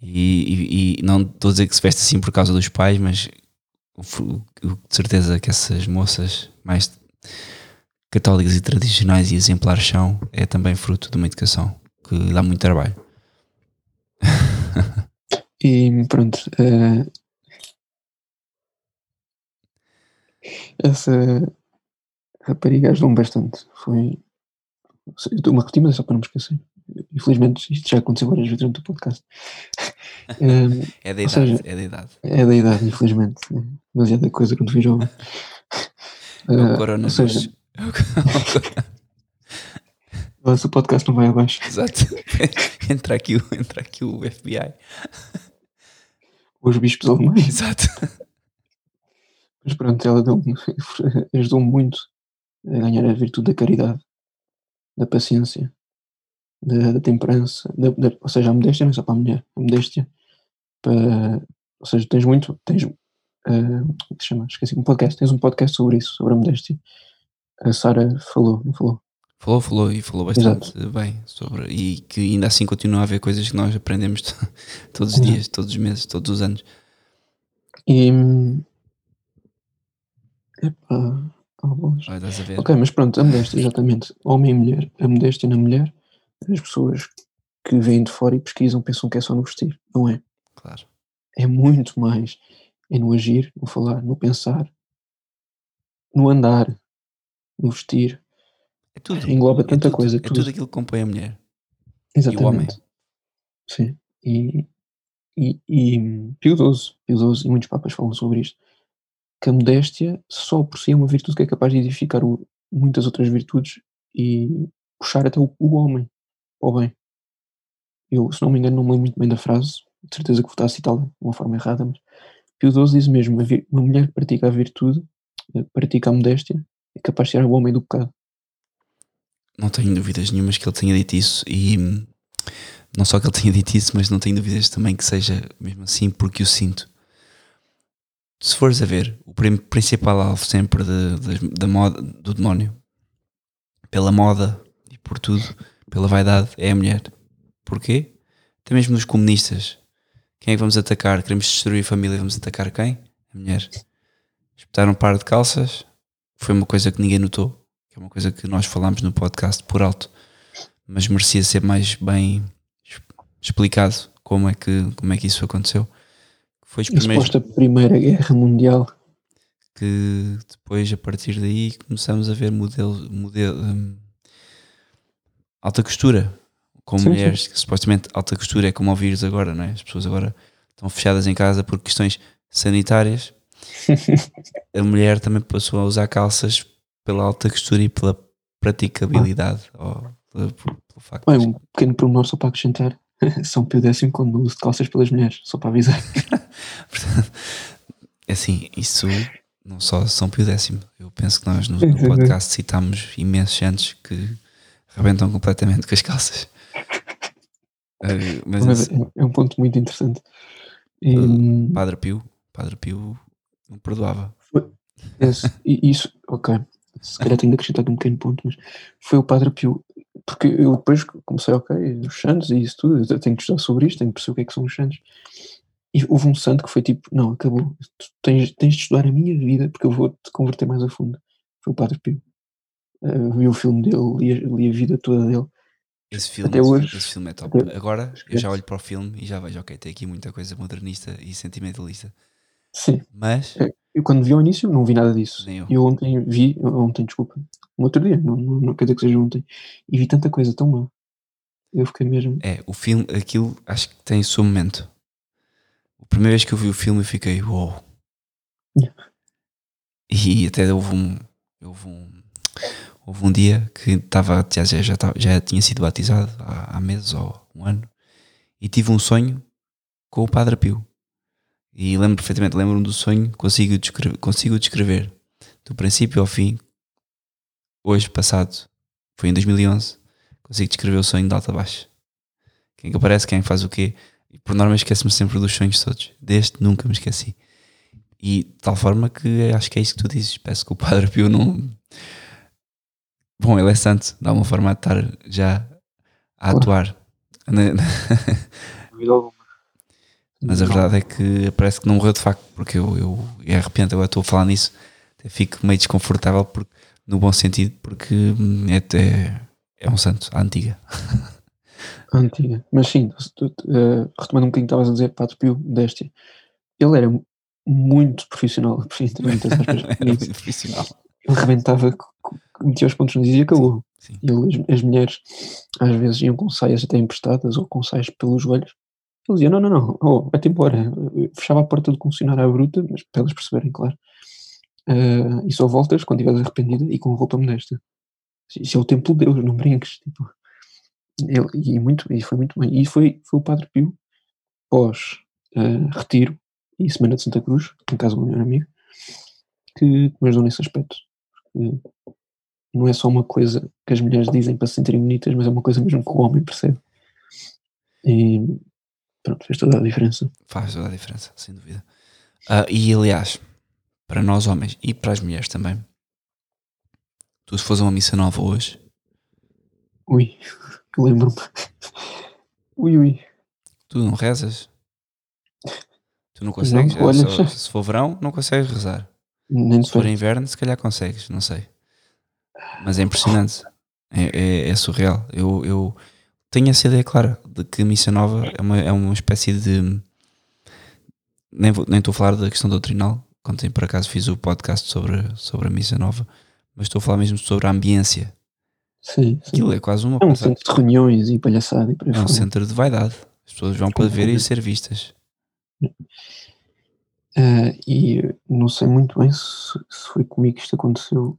E, e- e não estou a dizer que se veste assim por causa dos pais, mas de certeza que essas moças mais católicas e tradicionais e exemplares são, é também fruto de uma educação que dá muito trabalho. E pronto. eh, essa rapariga ajudou-me bastante. Foi. Eu estou-me a repetir, mas é só para não me esquecer. Infelizmente, isto já aconteceu várias vezes durante o podcast. Eh, É da idade, seja, é da idade. É da idade, infelizmente. É demasiada coisa quando fui jovem. É o Eh, ou coronavírus. seja, se o podcast não vai abaixo. Exato. entra, aqui, entra aqui o FBI. Os bispos alemães. Exato. Mas pronto, ela deu ajudou-me muito a ganhar a virtude da caridade, da paciência, da, da temperança, da, da- ou seja, a modéstia não é só para a mulher, a modéstia para, ou seja, tens muito, tens, eh, como é que se chama? Esqueci, um podcast, tens um podcast sobre isso, sobre a modéstia. A Sara falou, não falou? Falou, falou e falou bastante bem sobre. E que ainda assim continua a haver coisas que nós aprendemos to- todos os Exato. dias, todos os meses, todos os anos. E. Epá. Olha, estás a ver? Ok, mas pronto, a modéstia, exatamente. Homem e mulher. A modéstia na mulher, as pessoas que vêm de fora e pesquisam pensam que é só no vestir. Não é. Claro. É muito mais. É no agir, no falar, no pensar, no andar, no vestir. É tudo. Engloba é tanta tudo, coisa, É tudo. tudo aquilo que compõe a mulher. Exatamente. Sim. E, e, e Pio XII, Pio XII e muitos papas falam sobre isto, que a modéstia só por si é uma virtude que é capaz de edificar o- muitas outras virtudes e puxar até o, o homem para o bem. Eu, se não me engano, não me lembro muito bem da frase, de certeza que vou estar a citá-la de uma forma errada, mas Pio XII diz mesmo, "A vir- uma mulher que pratica a virtude, pratica a modéstia, é capaz de tirar o homem do pecado. Não tenho dúvidas nenhumas que ele tenha dito isso. E hum, não só que ele tenha dito isso, mas não tenho dúvidas também que seja mesmo assim, porque o sinto. Se fores a ver, o principal alvo sempre de- de- da moda, do demónio, pela moda e por tudo, pela vaidade, é a mulher. Porquê? Até mesmo nos comunistas. Quem é que vamos atacar? Queremos destruir a família, vamos atacar quem? A mulher. Espetar um par de calças foi uma coisa que ninguém notou, que é uma coisa que nós falámos no podcast por alto, mas merecia ser mais bem explicado como é que, como é que isso aconteceu. Foi A suposta Primeira Guerra Mundial que depois a partir daí começamos a ver modelo, modelo hum, alta costura com Sim, mulheres que supostamente alta costura é como ao vírus agora, não é? As pessoas agora estão fechadas em casa por questões sanitárias. A mulher também passou a usar calças pela alta costura e pela praticabilidade. Ou pela- pelo, facto de- um pequeno pormenor só para acrescentar. São Pio X quando uso de calças pelas mulheres, só para avisar. Portanto, assim, isso não só São Pio X. Eu penso que nós no, no sim. podcast citámos imensos santos que rebentam completamente com as calças. Eh, mas Mas é, é um ponto muito interessante. E, Uh, Padre Pio, Padre Pio não perdoava. e isso, ok. Se calhar tenho de acrescentar um pequeno ponto, mas foi o Padre Pio. Porque eu depois comecei, ok, os santos e isso tudo, eu tenho que estudar sobre isto, tenho que perceber o que é que são os santos. E houve um santo que foi tipo, não, acabou, tu tens, tens de estudar a minha vida porque eu vou-te converter mais a fundo. Foi o Padre Pio. Uh, vi o filme dele, li a, li a vida toda dele. Esse filme, Até hoje- esse filme é top. Agora eu já olho para o filme e já vejo, ok, tem aqui muita coisa modernista e sentimentalista. Sim, Mas É. eu quando vi ao início não vi nada disso. Nem eu. Eu ontem vi, ontem, desculpa, um outro dia, não, não, não quer dizer que seja ontem, e vi tanta coisa tão má. Eu fiquei mesmo. é, o filme, aquilo acho que tem o seu momento. A primeira vez que eu vi o filme eu fiquei, uou. Yeah. E até houve um, houve um, houve um dia que estava, já, já, já, já tinha sido batizado há, há meses ou um ano e tive um sonho com o Padre Pio. E lembro perfeitamente, lembro-me do sonho, consigo descrever, consigo descrever do princípio ao fim, hoje passado, foi em 2011, consigo descrever o sonho de alto a baixo. Quem que aparece, quem faz o quê. E por norma esqueço-me sempre dos sonhos todos. Deste nunca me esqueci. E de tal forma que acho que é isso que tu dizes. Peço que o Padre Pio não. Bom, ele é santo, dá uma forma de estar já a atuar. Na- na- Mas a verdade é que parece que não morreu de facto, porque eu, eu e de repente agora estou a falar nisso, até fico meio desconfortável porque, no bom sentido, porque hum, é, até, é um santo, à antiga. A antiga. Mas sim, tu- eh, retomando um bocadinho o que estavas a dizer, Padre Pio deste, ele era muito profissional, Era muito profissional. ele rebentava, metia os pontos nos e acabou. Sim. Ele, as, as mulheres às vezes iam com saias até emprestadas ou com saias pelos joelhos. Ele dizia: Não, não, não, oh, vai-te embora. Eu Fechava a porta do concessionário à bruta, mas para eles perceberem, claro. Ah, e só voltas quando estiveres arrependida e com roupa modesta. Isso é o templo de Deus, não brinques. Tipo, ele, e, muito, e foi muito bem. E foi, foi o Padre Pio, pós ah, retiro e Semana de Santa Cruz, em casa do meu melhor amigo, que me ajudou nesse aspecto. Porque não é só uma coisa que as mulheres dizem para se sentirem bonitas, mas é uma coisa mesmo que o homem percebe. E pronto, fez toda a diferença. Faz toda a diferença, sem dúvida. Ah, e aliás, para nós homens e para as mulheres também, tu se fores a uma missa nova hoje, Ui, lembro-me. Ui, ui. tu não rezas. Tu não consegues. Não, olha, só- se for verão, não consegues rezar. Nem Se for inverno, se calhar consegues, não sei. Mas é impressionante. É, é- é surreal. Eu, eu tenho essa ideia clara de que a missa nova é uma, é uma espécie de. Nem, vou- nem estou a falar da questão doutrinal. Ontem, por acaso, fiz o podcast sobre, sobre a missa nova, mas estou a falar mesmo sobre a ambiência. Sim, sim. Aquilo é quase uma É um passagem. centro de reuniões e palhaçada e por aí É um centro de vaidade. As pessoas vão para ver e ser vistas. Ah, e não sei muito bem se, se foi comigo que isto aconteceu.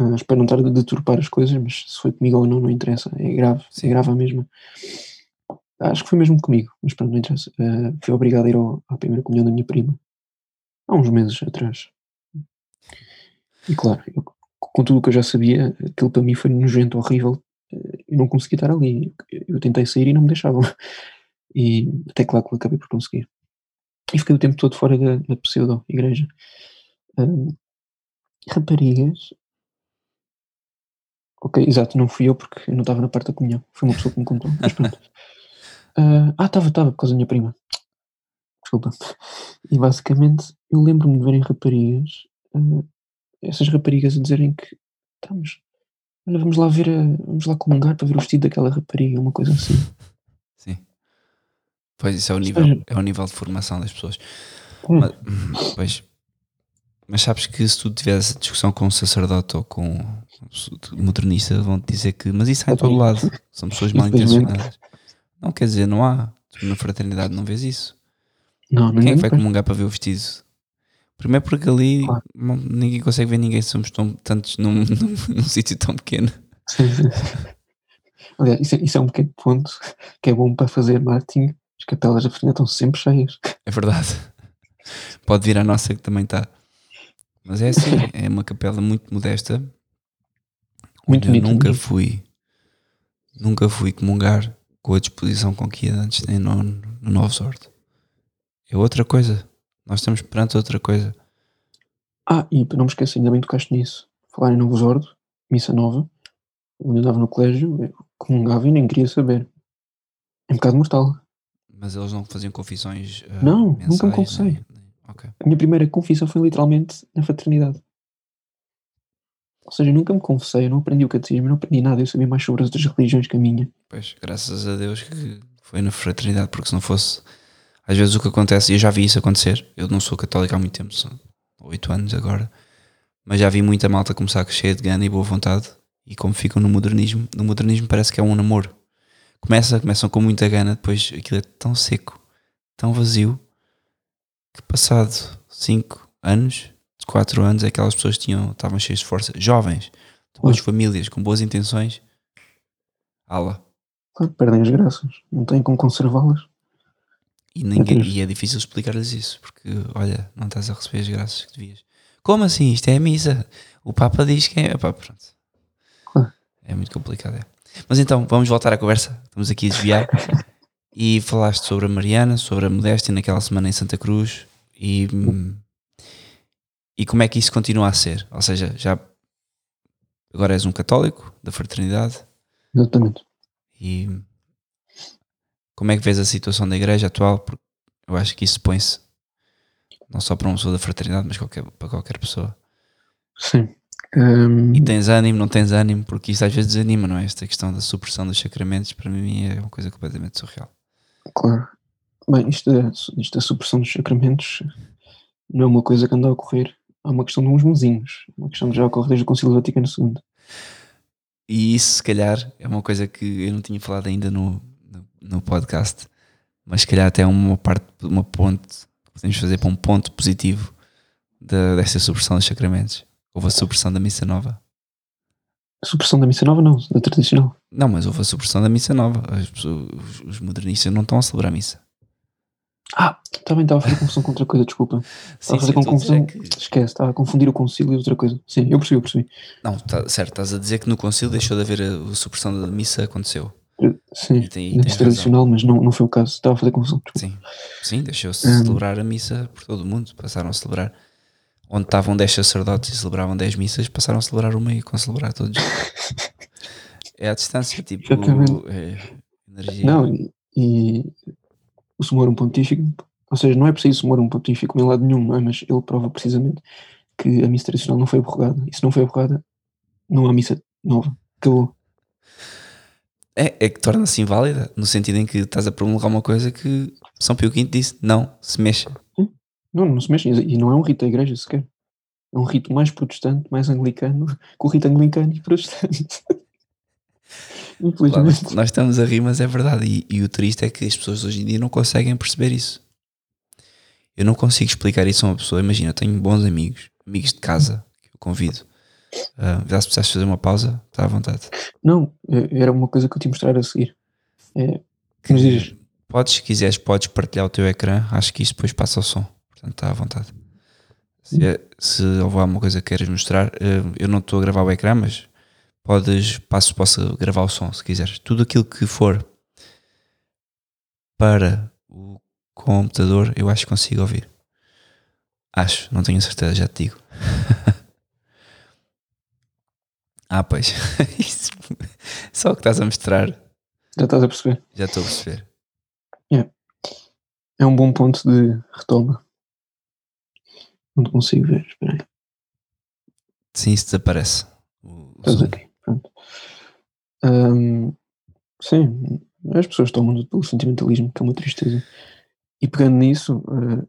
Ah, espero não estar a deturpar as coisas, mas se foi comigo ou não, não interessa. É grave, Sim. é grave a mesma. Acho que foi mesmo comigo, mas pronto, não interessa. Ah, fui obrigado a ir ao- à primeira comunhão da minha prima há uns meses atrás. E claro, eu, com tudo o que eu já sabia, aquilo para mim foi nojento, horrível. Eu não consegui estar ali. Eu, tentei sair e não me deixavam. E até lá que eu acabei por conseguir. E fiquei o tempo todo fora da, da pseudo-igreja. Ahm, raparigas. Ok, exato, não fui eu porque eu não estava na parte da comunhão. Foi uma pessoa que me contou, mas pronto. Ah, ah, estava, estava, por causa da minha prima. Desculpa. E basicamente eu lembro-me de verem raparigas, ah, essas raparigas a dizerem que estamos. Olha, vamos lá ver, a, vamos lá comungar para ver o vestido daquela rapariga, uma coisa assim. Sim. Pois isso é o nível, é o nível de formação das pessoas. Hum. Mas, hum, pois. Mas sabes que se tu tiveres discussão com um sacerdote ou com um modernista, vão-te dizer que, mas isso há em todo lado. São pessoas mal intencionadas. Não quer dizer, não há. Tu na fraternidade não vês isso. Não, Quem é que vai comungar para ver o vestido? Primeiro porque ali Claro. ninguém consegue ver ninguém, somos tão, tantos num, num, num sítio tão pequeno. Sim, sim. Aliás, isso é, isso é um pequeno ponto que é bom para fazer marketing. As capelas da fraternidade estão sempre cheias. É verdade. Pode vir à nossa que também está. Mas é assim, é uma capela muito modesta. Muito bonito nunca mesmo. fui, nunca fui comungar com a disposição com que ia antes nem no, no Novo Sorte. É outra coisa. Nós estamos perante outra coisa. Ah, e para não me esquecer, ainda bem que tocaste nisso. Falar em Novo Zordo, missa nova, onde eu andava no colégio, comungava e nem queria saber. É um bocado mortal. Mas eles não faziam confissões. ah, Não, nunca me mensais, confessei. nem- nem- Ok. A minha primeira confissão foi literalmente na fraternidade. Ou seja, eu nunca me confessei, eu não aprendi o catecismo, eu não aprendi nada, eu sabia mais sobre as outras religiões que a minha. Pois, graças a Deus que foi na fraternidade, porque se não fosse. Às vezes o que acontece, e eu já vi isso acontecer, eu não sou católico há muito tempo, são oito anos agora, mas já vi muita malta começar cheia de gana e boa vontade, e como ficam no modernismo, no modernismo parece que é um namoro. Começa, começam com muita gana, depois aquilo é tão seco, tão vazio, que passado cinco anos, quatro anos, aquelas pessoas tinham, estavam cheias de força, jovens, de boas famílias, com boas intenções, ala. Claro, perdem as graças, não têm como conservá-las. E, ninguém, triste. e é difícil explicar-lhes isso, porque olha, não estás a receber as graças que devias. Como assim? Isto é a missa. O Papa diz que é. Epá, pronto. Claro. É muito complicado. É. Mas então, vamos voltar à conversa. Estamos aqui a desviar. e falaste sobre a Mariana, sobre a modéstia naquela semana em Santa Cruz e, hum, e como é que isso continua a ser. Ou seja, já agora és um católico da fraternidade Exatamente. e como é que vês a situação da igreja atual? Porque eu acho que isso põe-se não só para uma pessoa da fraternidade, mas qualquer, para qualquer pessoa. Sim. Hum, E tens ânimo, não tens ânimo, porque isso às vezes desanima, não é? Esta questão da supressão dos sacramentos, para mim é uma coisa completamente surreal. Claro. Bem, isto, é, isto da supressão dos sacramentos não é uma coisa que anda a ocorrer. Há uma questão de uns mesinhos. Uma questão que já ocorre desde o Concílio Vaticano II. E isso, se calhar, é uma coisa que eu não tinha falado ainda no, no, no podcast, mas se calhar até é uma parte, uma ponte podemos fazer para um ponto positivo da, desta supressão dos sacramentos. Houve a supressão da missa nova. Supressão da missa nova, não, da tradicional. Não, mas houve a supressão da missa nova. As pessoas- os, modernistas não estão a celebrar a missa. Ah, também estava a fazer confusão com outra coisa, desculpa. Estava a fazer com confusão. que- Esquece, estava a confundir o concílio e outra coisa. Sim, eu percebi, eu percebi. Não, tá, certo, estás a dizer que no concílio deixou de haver a, a supressão da missa, aconteceu. Sim, E tem, razão. tradicional, mas não, não foi o caso. Estava a fazer confusão. Desculpa. Sim, sim deixou-se Hum. celebrar a missa por todo o mundo. Passaram a celebrar. Onde estavam 10 sacerdotes e celebravam 10 missas, passaram a celebrar uma e com celebrar todos. é à distância, tipo. É, energia. Não, e, e o sumorum pontífico, ou seja, não é preciso sumorum pontífico em lado nenhum, não é? Mas ele prova precisamente que a missa tradicional não foi abrogada. E se não foi abrogada, não há missa nova. Acabou. É, é que torna-se inválida, no sentido em que estás a promulgar uma coisa que São Pio V disse: não, se mexa. Não, não se mexe. E não é um rito da igreja sequer. É um rito mais protestante, mais anglicano, que o rito anglicano e protestante. Claro, Infelizmente. nós estamos a rir, mas é verdade. E, e o triste é que as pessoas hoje em dia não conseguem perceber isso. Eu não consigo explicar isso a uma pessoa. Imagina, eu tenho bons amigos, amigos de casa, que eu convido. Uh, já se precisaste fazer uma pausa, está à vontade. Não, é- era uma coisa que eu te mostrar a seguir. É, Que Mas diz. podes, se quiseres, podes partilhar o teu ecrã. Acho que isto depois passa o som. Portanto, está à vontade. Se, é- se houver alguma coisa que queiras mostrar, uh, eu não estou a gravar o ecrã, mas podes, passo, posso gravar o som se quiseres. Tudo aquilo que for para o computador, eu acho que consigo ouvir. Acho, não tenho certeza, já te digo. ah, pois. Isso- Só o que estás a mostrar, já estás a perceber. já estou a perceber. É um bom ponto de retoma. Não te consigo ver. Espera aí. Sim, isso desaparece. Estás aqui. Pronto. Ahm, sim, as pessoas tomam pelo sentimentalismo, que é uma tristeza. E pegando nisso, eh,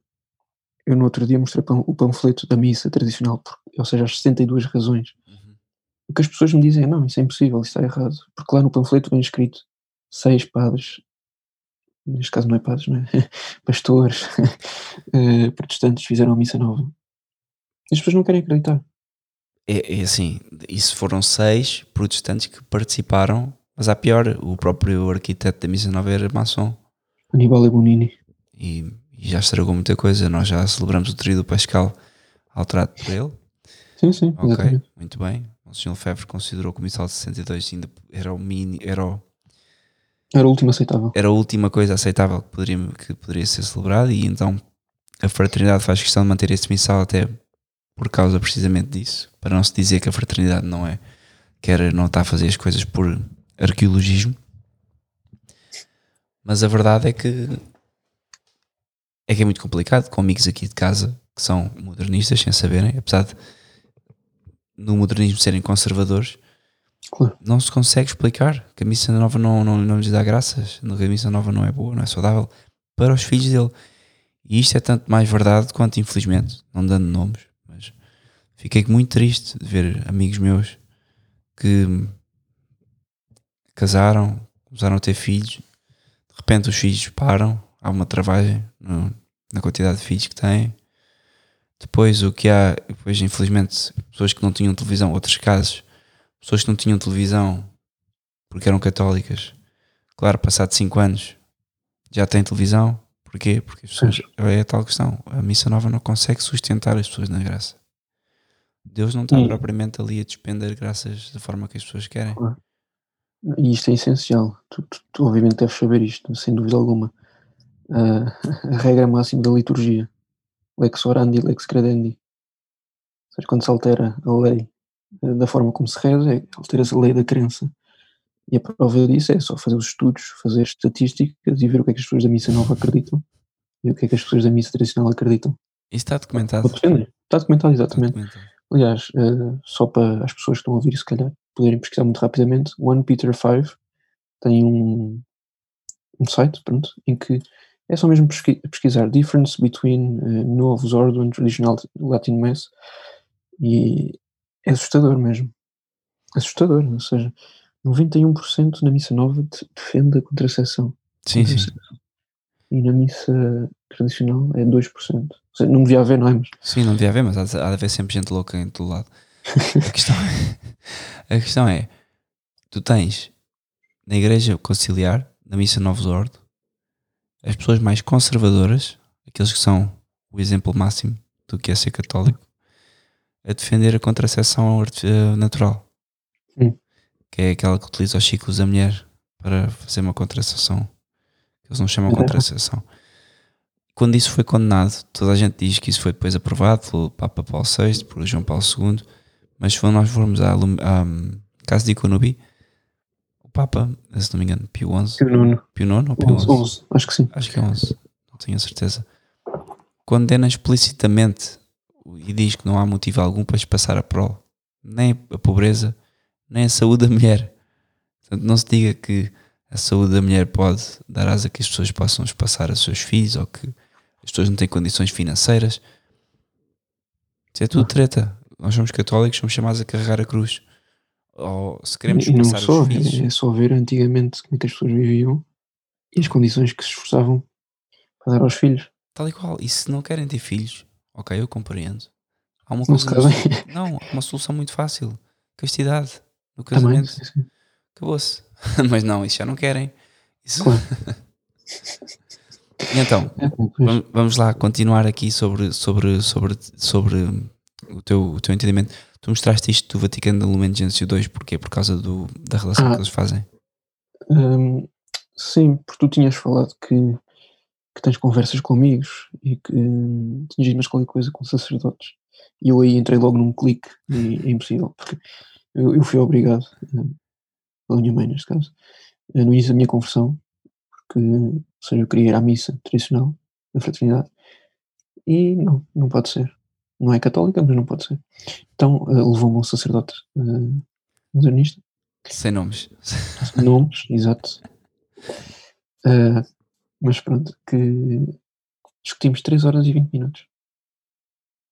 eu no outro dia mostrei o panfleto da missa tradicional, por- ou seja, as 62 razões. Uhum. O que as pessoas me dizem é, não, isso é impossível, isso está errado. Porque lá no panfleto vem escrito seis padres, neste caso não é padres, não é? Pastores, eh, protestantes fizeram a missa nova. E as pessoas não querem acreditar. É, é assim, isso foram seis protestantes que participaram, mas há pior, o próprio arquiteto da Missa Nova era maçom Aníbal e Bonini. e, e já estragou muita coisa. Nós já celebramos o tríodo pascal alterado por ele. Sim, sim, Ok, exatamente. muito bem. O Sr. Lefebvre considerou que o missal de 62 ainda era o mini, era, o- Era o último aceitável. era a última coisa aceitável que poderia, que poderia ser celebrada e então a fraternidade faz questão de manter esse missal até por causa precisamente disso, para não se dizer que a fraternidade não é, quer não está a fazer as coisas por arqueologismo. Mas a verdade é que é que é muito complicado com amigos aqui de casa que são modernistas sem saberem, apesar de no modernismo serem conservadores, Claro. não se consegue explicar que a missa nova não, não, não lhes dá graças, que a missa nova não é boa, não é saudável para os filhos dele. E isto é tanto mais verdade quanto, infelizmente, não dando nomes, mas fiquei muito triste de ver amigos meus que casaram, começaram a ter filhos, de repente os filhos param, há uma travagem no- na quantidade de filhos que têm. Depois o que há, depois infelizmente, pessoas que não tinham televisão, outros casos, pessoas que não tinham televisão porque eram católicas. Claro, passado 5 anos já têm televisão. Porquê? Porque as pessoas, é a tal questão. A missa nova não consegue sustentar as pessoas na graça. Deus não está Hum. propriamente ali a despender graças da forma que as pessoas querem. E isto é essencial. Tu, tu- tu obviamente deves saber isto, sem dúvida alguma. Ah, a regra máxima da liturgia. Lex orandi, lex credendi. Ou seja, quando se altera a lei da forma como se reza, é- altera-se a lei da crença. E a prova disso é só fazer os estudos, fazer estatísticas e ver o que é que as pessoas da missa nova acreditam e o que é que as pessoas da missa tradicional acreditam. Isso está documentado. Está documentado, Está exatamente. documentado. Aliás, eh, só para as pessoas que estão a ouvir, se calhar, poderem pesquisar muito rapidamente, 1 Peter 5 tem um, um site, pronto, em que é só mesmo pesqui- pesquisar difference between eh, Novus Ordo and Traditional Latin Mass e é assustador mesmo. Assustador, ou seja, 91% na missa nova de- defende a contracepção. Sim, sim. E na missa tradicional é 2%. Ou seja, não devia haver, não é? Mas Sim, não devia haver, mas há de, há de haver sempre gente louca em todo lado. A questão, é, a questão é: tu tens na igreja conciliar, na missa Novos Ordo, as pessoas mais conservadoras, aqueles que são o exemplo máximo do que é ser católico, a defender a contracepção eh, natural, Hum. que é aquela que utiliza os ciclos da mulher para fazer uma contracepção. Eles não chamam contracepção. Quando isso foi condenado, toda a gente diz que isso foi depois aprovado pelo Papa Paulo VI, por João Paulo II, mas quando nós formos à, Lum- à hum, Casa de Iconobi, o Papa, se não me engano, Pio XI, Pio IX, Pio IX ou Pio 11, XI? 11, acho que sim. Acho que é 11, não tenho a certeza. Condena explicitamente e diz que não há motivo algum para espaçar a prole, nem a pobreza, nem a saúde da mulher. Portanto, não se diga que a saúde da mulher pode dar asa que as pessoas possam espaçar a seus filhos ou que as pessoas não têm condições financeiras. Isso é tudo treta. Nós somos católicos, somos chamados a carregar a cruz. Ou se queremos E não só, os filhos. é, é só ver antigamente como é que as pessoas viviam e as condições que se esforçavam para dar aos filhos. Tal e qual. E se não querem ter filhos, ok, eu compreendo. Há uma Não coisa. Não, há uma solução muito fácil. Castidade. No Também, casamento. Acabou-se. Mas não, isso já não querem. Isso... Claro. Então, É, vamos lá continuar aqui sobre, sobre, sobre, sobre o, teu, o teu entendimento. Tu mostraste isto do Vaticano da Lumen Gentium 2, porquê? Por causa do, da relação Ah. que eles fazem. Hum, sim, porque tu tinhas falado que, que tens conversas com amigos e que hum, tinhas mais qualquer coisa com sacerdotes. E eu aí entrei logo num clique e é impossível, porque eu, eu fui obrigado, hum, pela minha mãe neste caso, no início da minha conversão, porque, ou seja, eu queria ir à missa tradicional, na fraternidade, e não, não pode ser. Não é católica, mas não pode ser. Então eh, levou-me um sacerdote eh, modernista, Sem nomes. nomes, exato. Ah, mas pronto, que discutimos 3 horas e 20 minutos.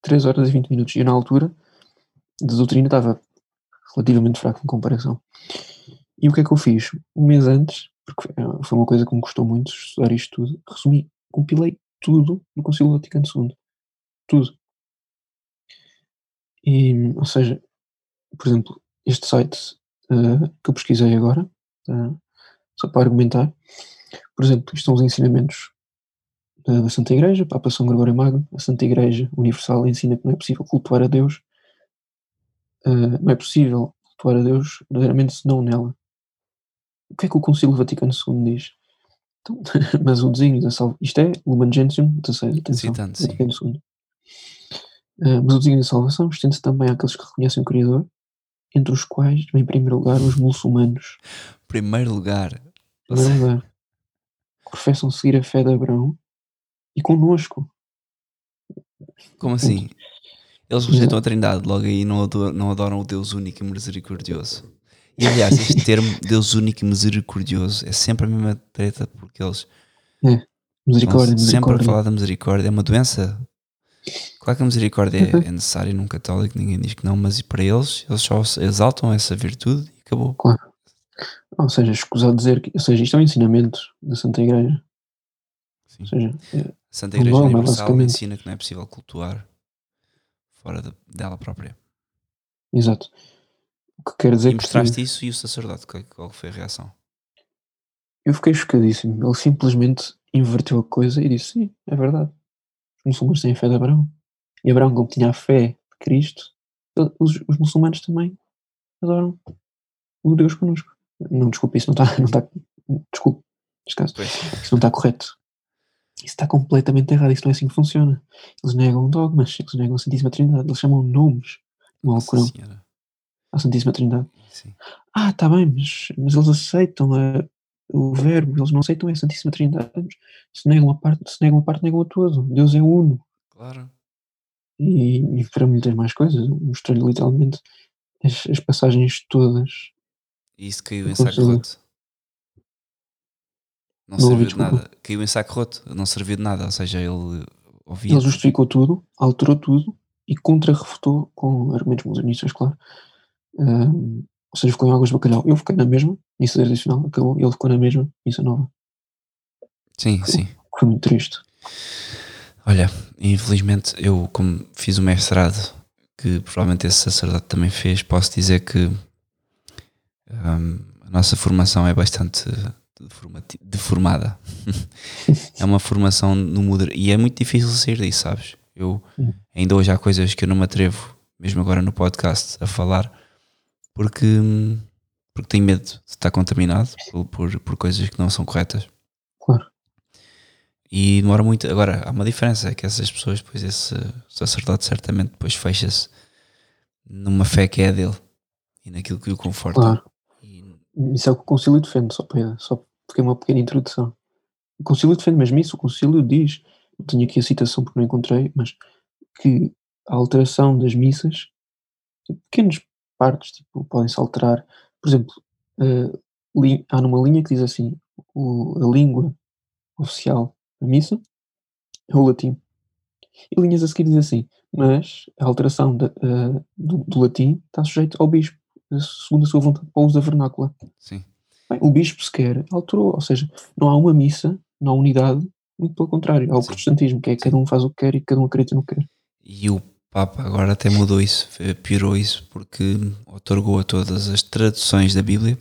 3 horas e 20 minutos. E eu, na altura, de doutrina estava relativamente fraco em comparação. E o que é que eu fiz? Um mês antes, porque foi uma coisa que me custou muito estudar isto tudo, resumi, compilei tudo do Concílio Vaticano II. Tudo. E, ou seja, por exemplo, este site uh, que eu pesquisei agora, uh, só para argumentar, por exemplo, isto são os ensinamentos da, da Santa Igreja, Papa São Gregório Magno, a Santa Igreja Universal ensina que não é possível cultuar a Deus, uh, não é possível cultuar a Deus verdadeiramente senão nela. O que é que o Concílio Vaticano II diz? Então, mas o desígnio da salvação, isto é Lumen Gentium 16, atenção, Citando, Vaticano II. Uh, mas o desígnio da salvação estende-se também àqueles que reconhecem o Criador, entre os quais, em primeiro lugar, os muçulmanos. Primeiro lugar. Primeiro lugar, professam seguir a fé de Abraão e connosco. Como assim? Eles rejeitam a Trindade, logo aí não adoram, não adoram o Deus único e misericordioso. E aliás, este termo Deus único e misericordioso é sempre a mesma treta, porque eles É, misericórdia, sempre a falar da misericórdia. É uma doença. Claro que a misericórdia Uhum. é, é necessária num católico, ninguém diz que não, mas e para eles, eles só exaltam essa virtude e acabou. Ou seja, escusado dizer que, ou seja, isto é um ensinamento da Santa Igreja. Sim. Ou seja, é, A Santa Igreja dogma, Universal ensina que não é possível cultuar fora de- dela própria. exato. O que quer dizer E que mostraste isso e o sacerdote, qual foi a reação? eu fiquei chocadíssimo. Ele simplesmente inverteu a coisa e disse: sim, é verdade. Os muçulmanos têm a fé de Abraão. E Abraão, como tinha a fé de Cristo, os, os muçulmanos também adoram o Deus connosco. Não, desculpa, isso não está. Não está desculpa, neste caso. Pois. Isso não está correto. Isso está completamente errado. Isso não é assim que funciona. Eles negam dogmas, eles negam a Santíssima Trindade, eles chamam nomes no Alcorão à Santíssima Trindade. Sim. Ah, está bem, mas, mas eles aceitam a- o verbo, eles não aceitam a Santíssima Trindade. Se negam a parte, se negam a parte, negam a todo. Deus é uno. Claro. E, e para muitas mais coisas, mostrei-lhe literalmente as, as passagens todas. E isso caiu em saco roto. Não, Não serviu de desculpa. nada. Caiu em saco roto, não serviu de nada. Ou seja, ele ouvia. Ele justificou tudo, alterou tudo e contra-refutou com argumentos modernistas, claro. Ahm, ou seja, ficou em águas de bacalhau. Eu fiquei na mesma, missa tradicional, acabou. Ele ficou na mesma, missa nova. Sim, sim. Foi muito triste. Olha, infelizmente eu, como fiz o mestrado, que provavelmente esse sacerdote também fez, posso dizer que hum, a nossa formação é bastante deformada. é uma formação no moder... e é muito difícil sair disso, sabes? Eu ainda hoje há coisas que eu não me atrevo, mesmo agora no podcast, a falar, porque, porque tenho medo de estar contaminado por, por, por coisas que não são corretas. Claro. E demora muito. Agora, há uma diferença: é que essas pessoas, depois, esse sacerdote certamente depois fecha-se numa fé que é a dele e naquilo que o conforta. Claro. Isso é o que o Concílio defende, só para só porque é uma pequena introdução. O Concílio defende mesmo isso. O Concílio diz, tenho aqui a citação porque não encontrei, mas que a alteração das missas, tipo, pequenas partes, tipo, podem-se alterar. Por exemplo, li- há numa linha que diz assim: o- a língua oficial da missa é o latim. E linhas a seguir diz assim: mas a alteração da- eh, do, do latim está sujeito ao bispo, segundo a sua vontade, para o uso da vernácula. sim. Bem, o bispo sequer alterou, ou seja, não há uma missa, não há unidade, muito pelo contrário, há o Sim. protestantismo, que é cada um faz o que quer e cada um acredita no que quer. E o Papa agora até mudou isso, fe- piorou isso, porque otorgou a todas as traduções da Bíblia,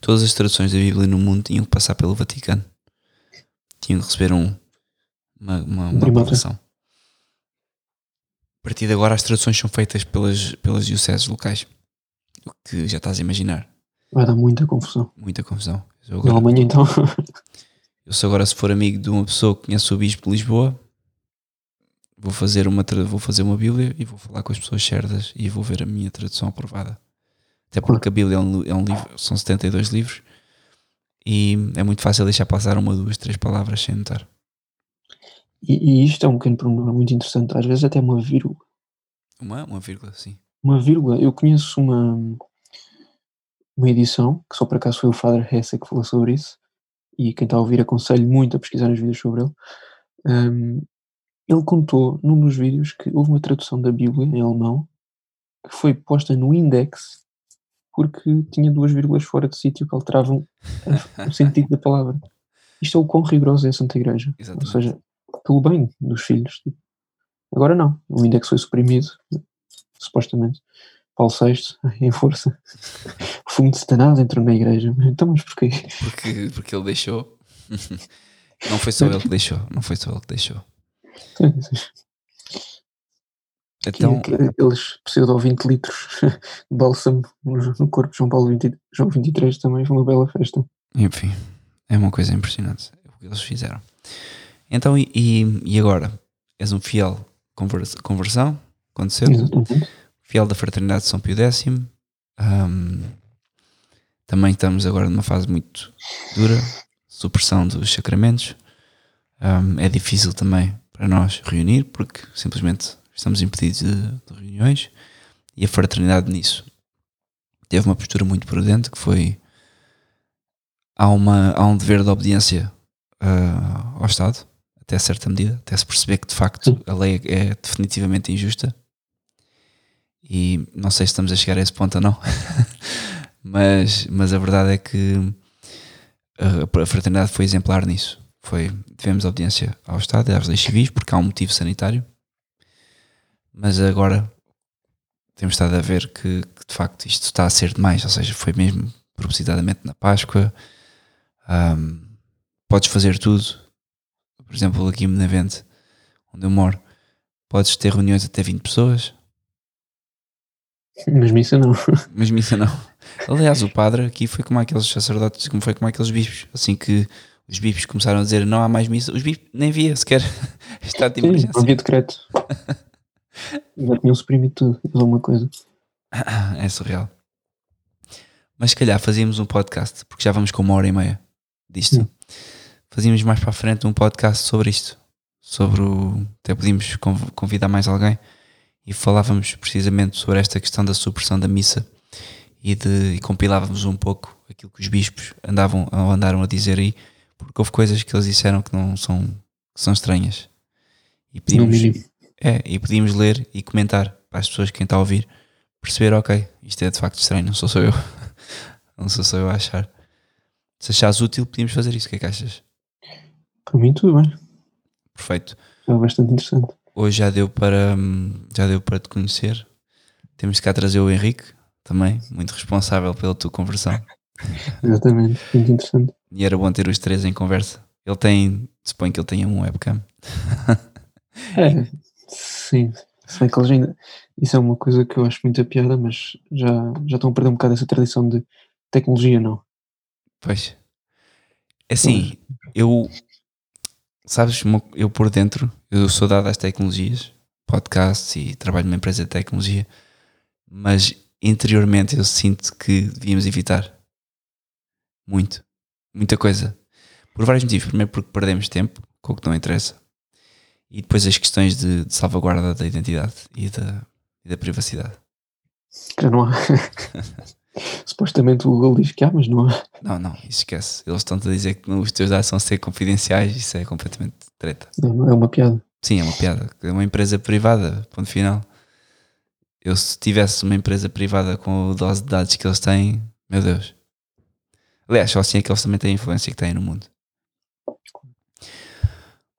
todas as traduções da Bíblia no mundo tinham que passar pelo Vaticano. Tinham que receber um, uma, uma, uma aprovação. A partir de agora as traduções são feitas pelas, pelas dioceses locais. O que já estás a imaginar. Vai dar muita confusão. Muita confusão. Eu Na agora, Alemanha, então, eu se agora se for amigo de uma pessoa que conhece o Bispo de Lisboa, vou fazer uma, vou fazer uma Bíblia e vou falar com as pessoas certas e vou ver a minha tradução aprovada. Até porque a Bíblia é um, é um livro, são 72 livros e é muito fácil deixar passar uma, duas, três palavras sem notar. e, e isto é um pequeno pormenor muito interessante, às vezes até uma vírgula. Uma, uma vírgula, sim. Uma vírgula, eu conheço uma, uma edição, que só por acaso foi o Father Hesse que falou sobre isso, e quem está a ouvir aconselho muito a pesquisar os vídeos sobre ele. Hum, ele contou num dos vídeos que houve uma tradução da Bíblia em alemão que foi posta no index porque tinha duas vírgulas fora de sítio que alteravam o sentido da palavra. Isto é o quão rigorosa é a Santa Igreja. Exatamente. Ou seja, pelo bem dos filhos. tipo. Agora não. O index foi suprimido, supostamente. Paulo VI, em força. O fumo de Satanás entrou na igreja. Então, mas porquê? Porque, porque ele deixou. Não foi só ele que deixou. Não foi só ele que deixou. Então, que, que aqueles pseudo 20 litros de bálsamo no, corpo de João Paulo 20, João 23 também foi uma bela festa. enfim, é uma coisa impressionante o que eles fizeram. Então, e, e- agora? És um fiel convers- conversão? Aconteceu? Exatamente. Fiel da Fraternidade de São Pio X. Ahm, também estamos agora numa fase muito dura, supressão dos sacramentos. Ahm, é difícil também para nós reunir, porque simplesmente estamos impedidos de, de reuniões. E a fraternidade nisso teve uma postura muito prudente, que foi há, uma, há um dever de obediência ah, ao Estado, até certa medida, até se perceber que de facto a lei é definitivamente injusta. E não sei se estamos a chegar a esse ponto ou não, mas, mas a verdade é que a, a fraternidade foi exemplar nisso. Foi, tivemos obediência ao Estado e às leis civis, porque há um motivo sanitário, mas agora temos estado a ver que, que, de facto isto está a ser demais, ou seja, foi mesmo propositadamente na Páscoa. Ahm, podes fazer tudo, por exemplo, aqui em Benavente, onde eu moro, podes ter reuniões até 20 pessoas, Mas missa não. mas missa não. Aliás, o padre aqui foi como aqueles sacerdotes, como foi como aqueles bispos, assim que os bispos começaram a dizer não há mais missa, os bispos nem via sequer estado de Sim, emergência. não havia decreto. Já tinham suprimido tudo. Alguma coisa. É surreal. Mas se calhar fazíamos um podcast, porque já vamos com uma hora e meia disto. Sim. Fazíamos mais para a frente um podcast sobre isto. Sobre o. Até podíamos conv- convidar mais alguém e falávamos precisamente sobre esta questão da supressão da missa e, de, e compilávamos um pouco aquilo que os bispos andavam, andaram a dizer aí, porque houve coisas que eles disseram que não são, que são estranhas. E pedimos, é, e podíamos ler e comentar para as pessoas, quem está a ouvir, perceber, ok, isto é de facto estranho, não sou só eu. não sou só eu a achar. Se achares útil, podíamos fazer isso. O que é que achas? Para mim, tudo bem. Perfeito. É bastante interessante. Hoje já deu para hum, já deu para te conhecer. Temos cá trazer o Henrique, também, muito responsável pela tua conversão. Exatamente. Muito interessante. E era bom ter os três em conversa. Ele tem, suponho que ele tenha um webcam. É, sim. Se bem que eles ainda. Isso é uma coisa que eu acho muita piada, mas já, já estão a perder um bocado essa tradição de tecnologia, não. Pois. É assim, eu. Sabes, eu por dentro, eu sou dado às tecnologias, podcasts e trabalho numa empresa de tecnologia, mas interiormente eu sinto que devíamos evitar. Muito. Muita coisa. Por vários motivos. Primeiro porque perdemos tempo com o que não interessa. E depois as questões de, de salvaguarda da identidade e da, e da privacidade. Já não há. Supostamente o Google diz que há, mas não há. Não, não, isso esquece. Eles estão-te a dizer que os teus dados são ser confidenciais, isso é completamente treta. Não, é uma piada. Sim, é uma piada. É uma empresa privada, ponto final. Eu se tivesse uma empresa privada com a dose de dados que eles têm, meu Deus. Aliás, só assim é que eles também têm a influência que têm no mundo.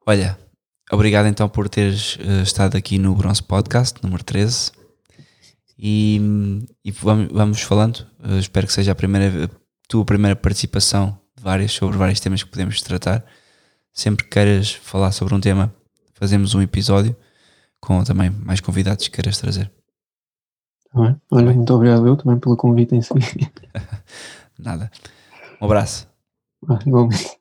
Olha, obrigado então por teres eh, estado aqui no Bronze Podcast, número 13. E, e vamos, vamos falando. Eh, espero que seja a primeira, a tua primeira participação de várias, sobre vários temas que podemos tratar. Sempre que queiras falar sobre um tema, fazemos um episódio com também mais convidados que queiras trazer. Tá bem? Olha, bem. muito obrigado eu também pelo convite em si. Nada. Um abraço. Ah, igualmente.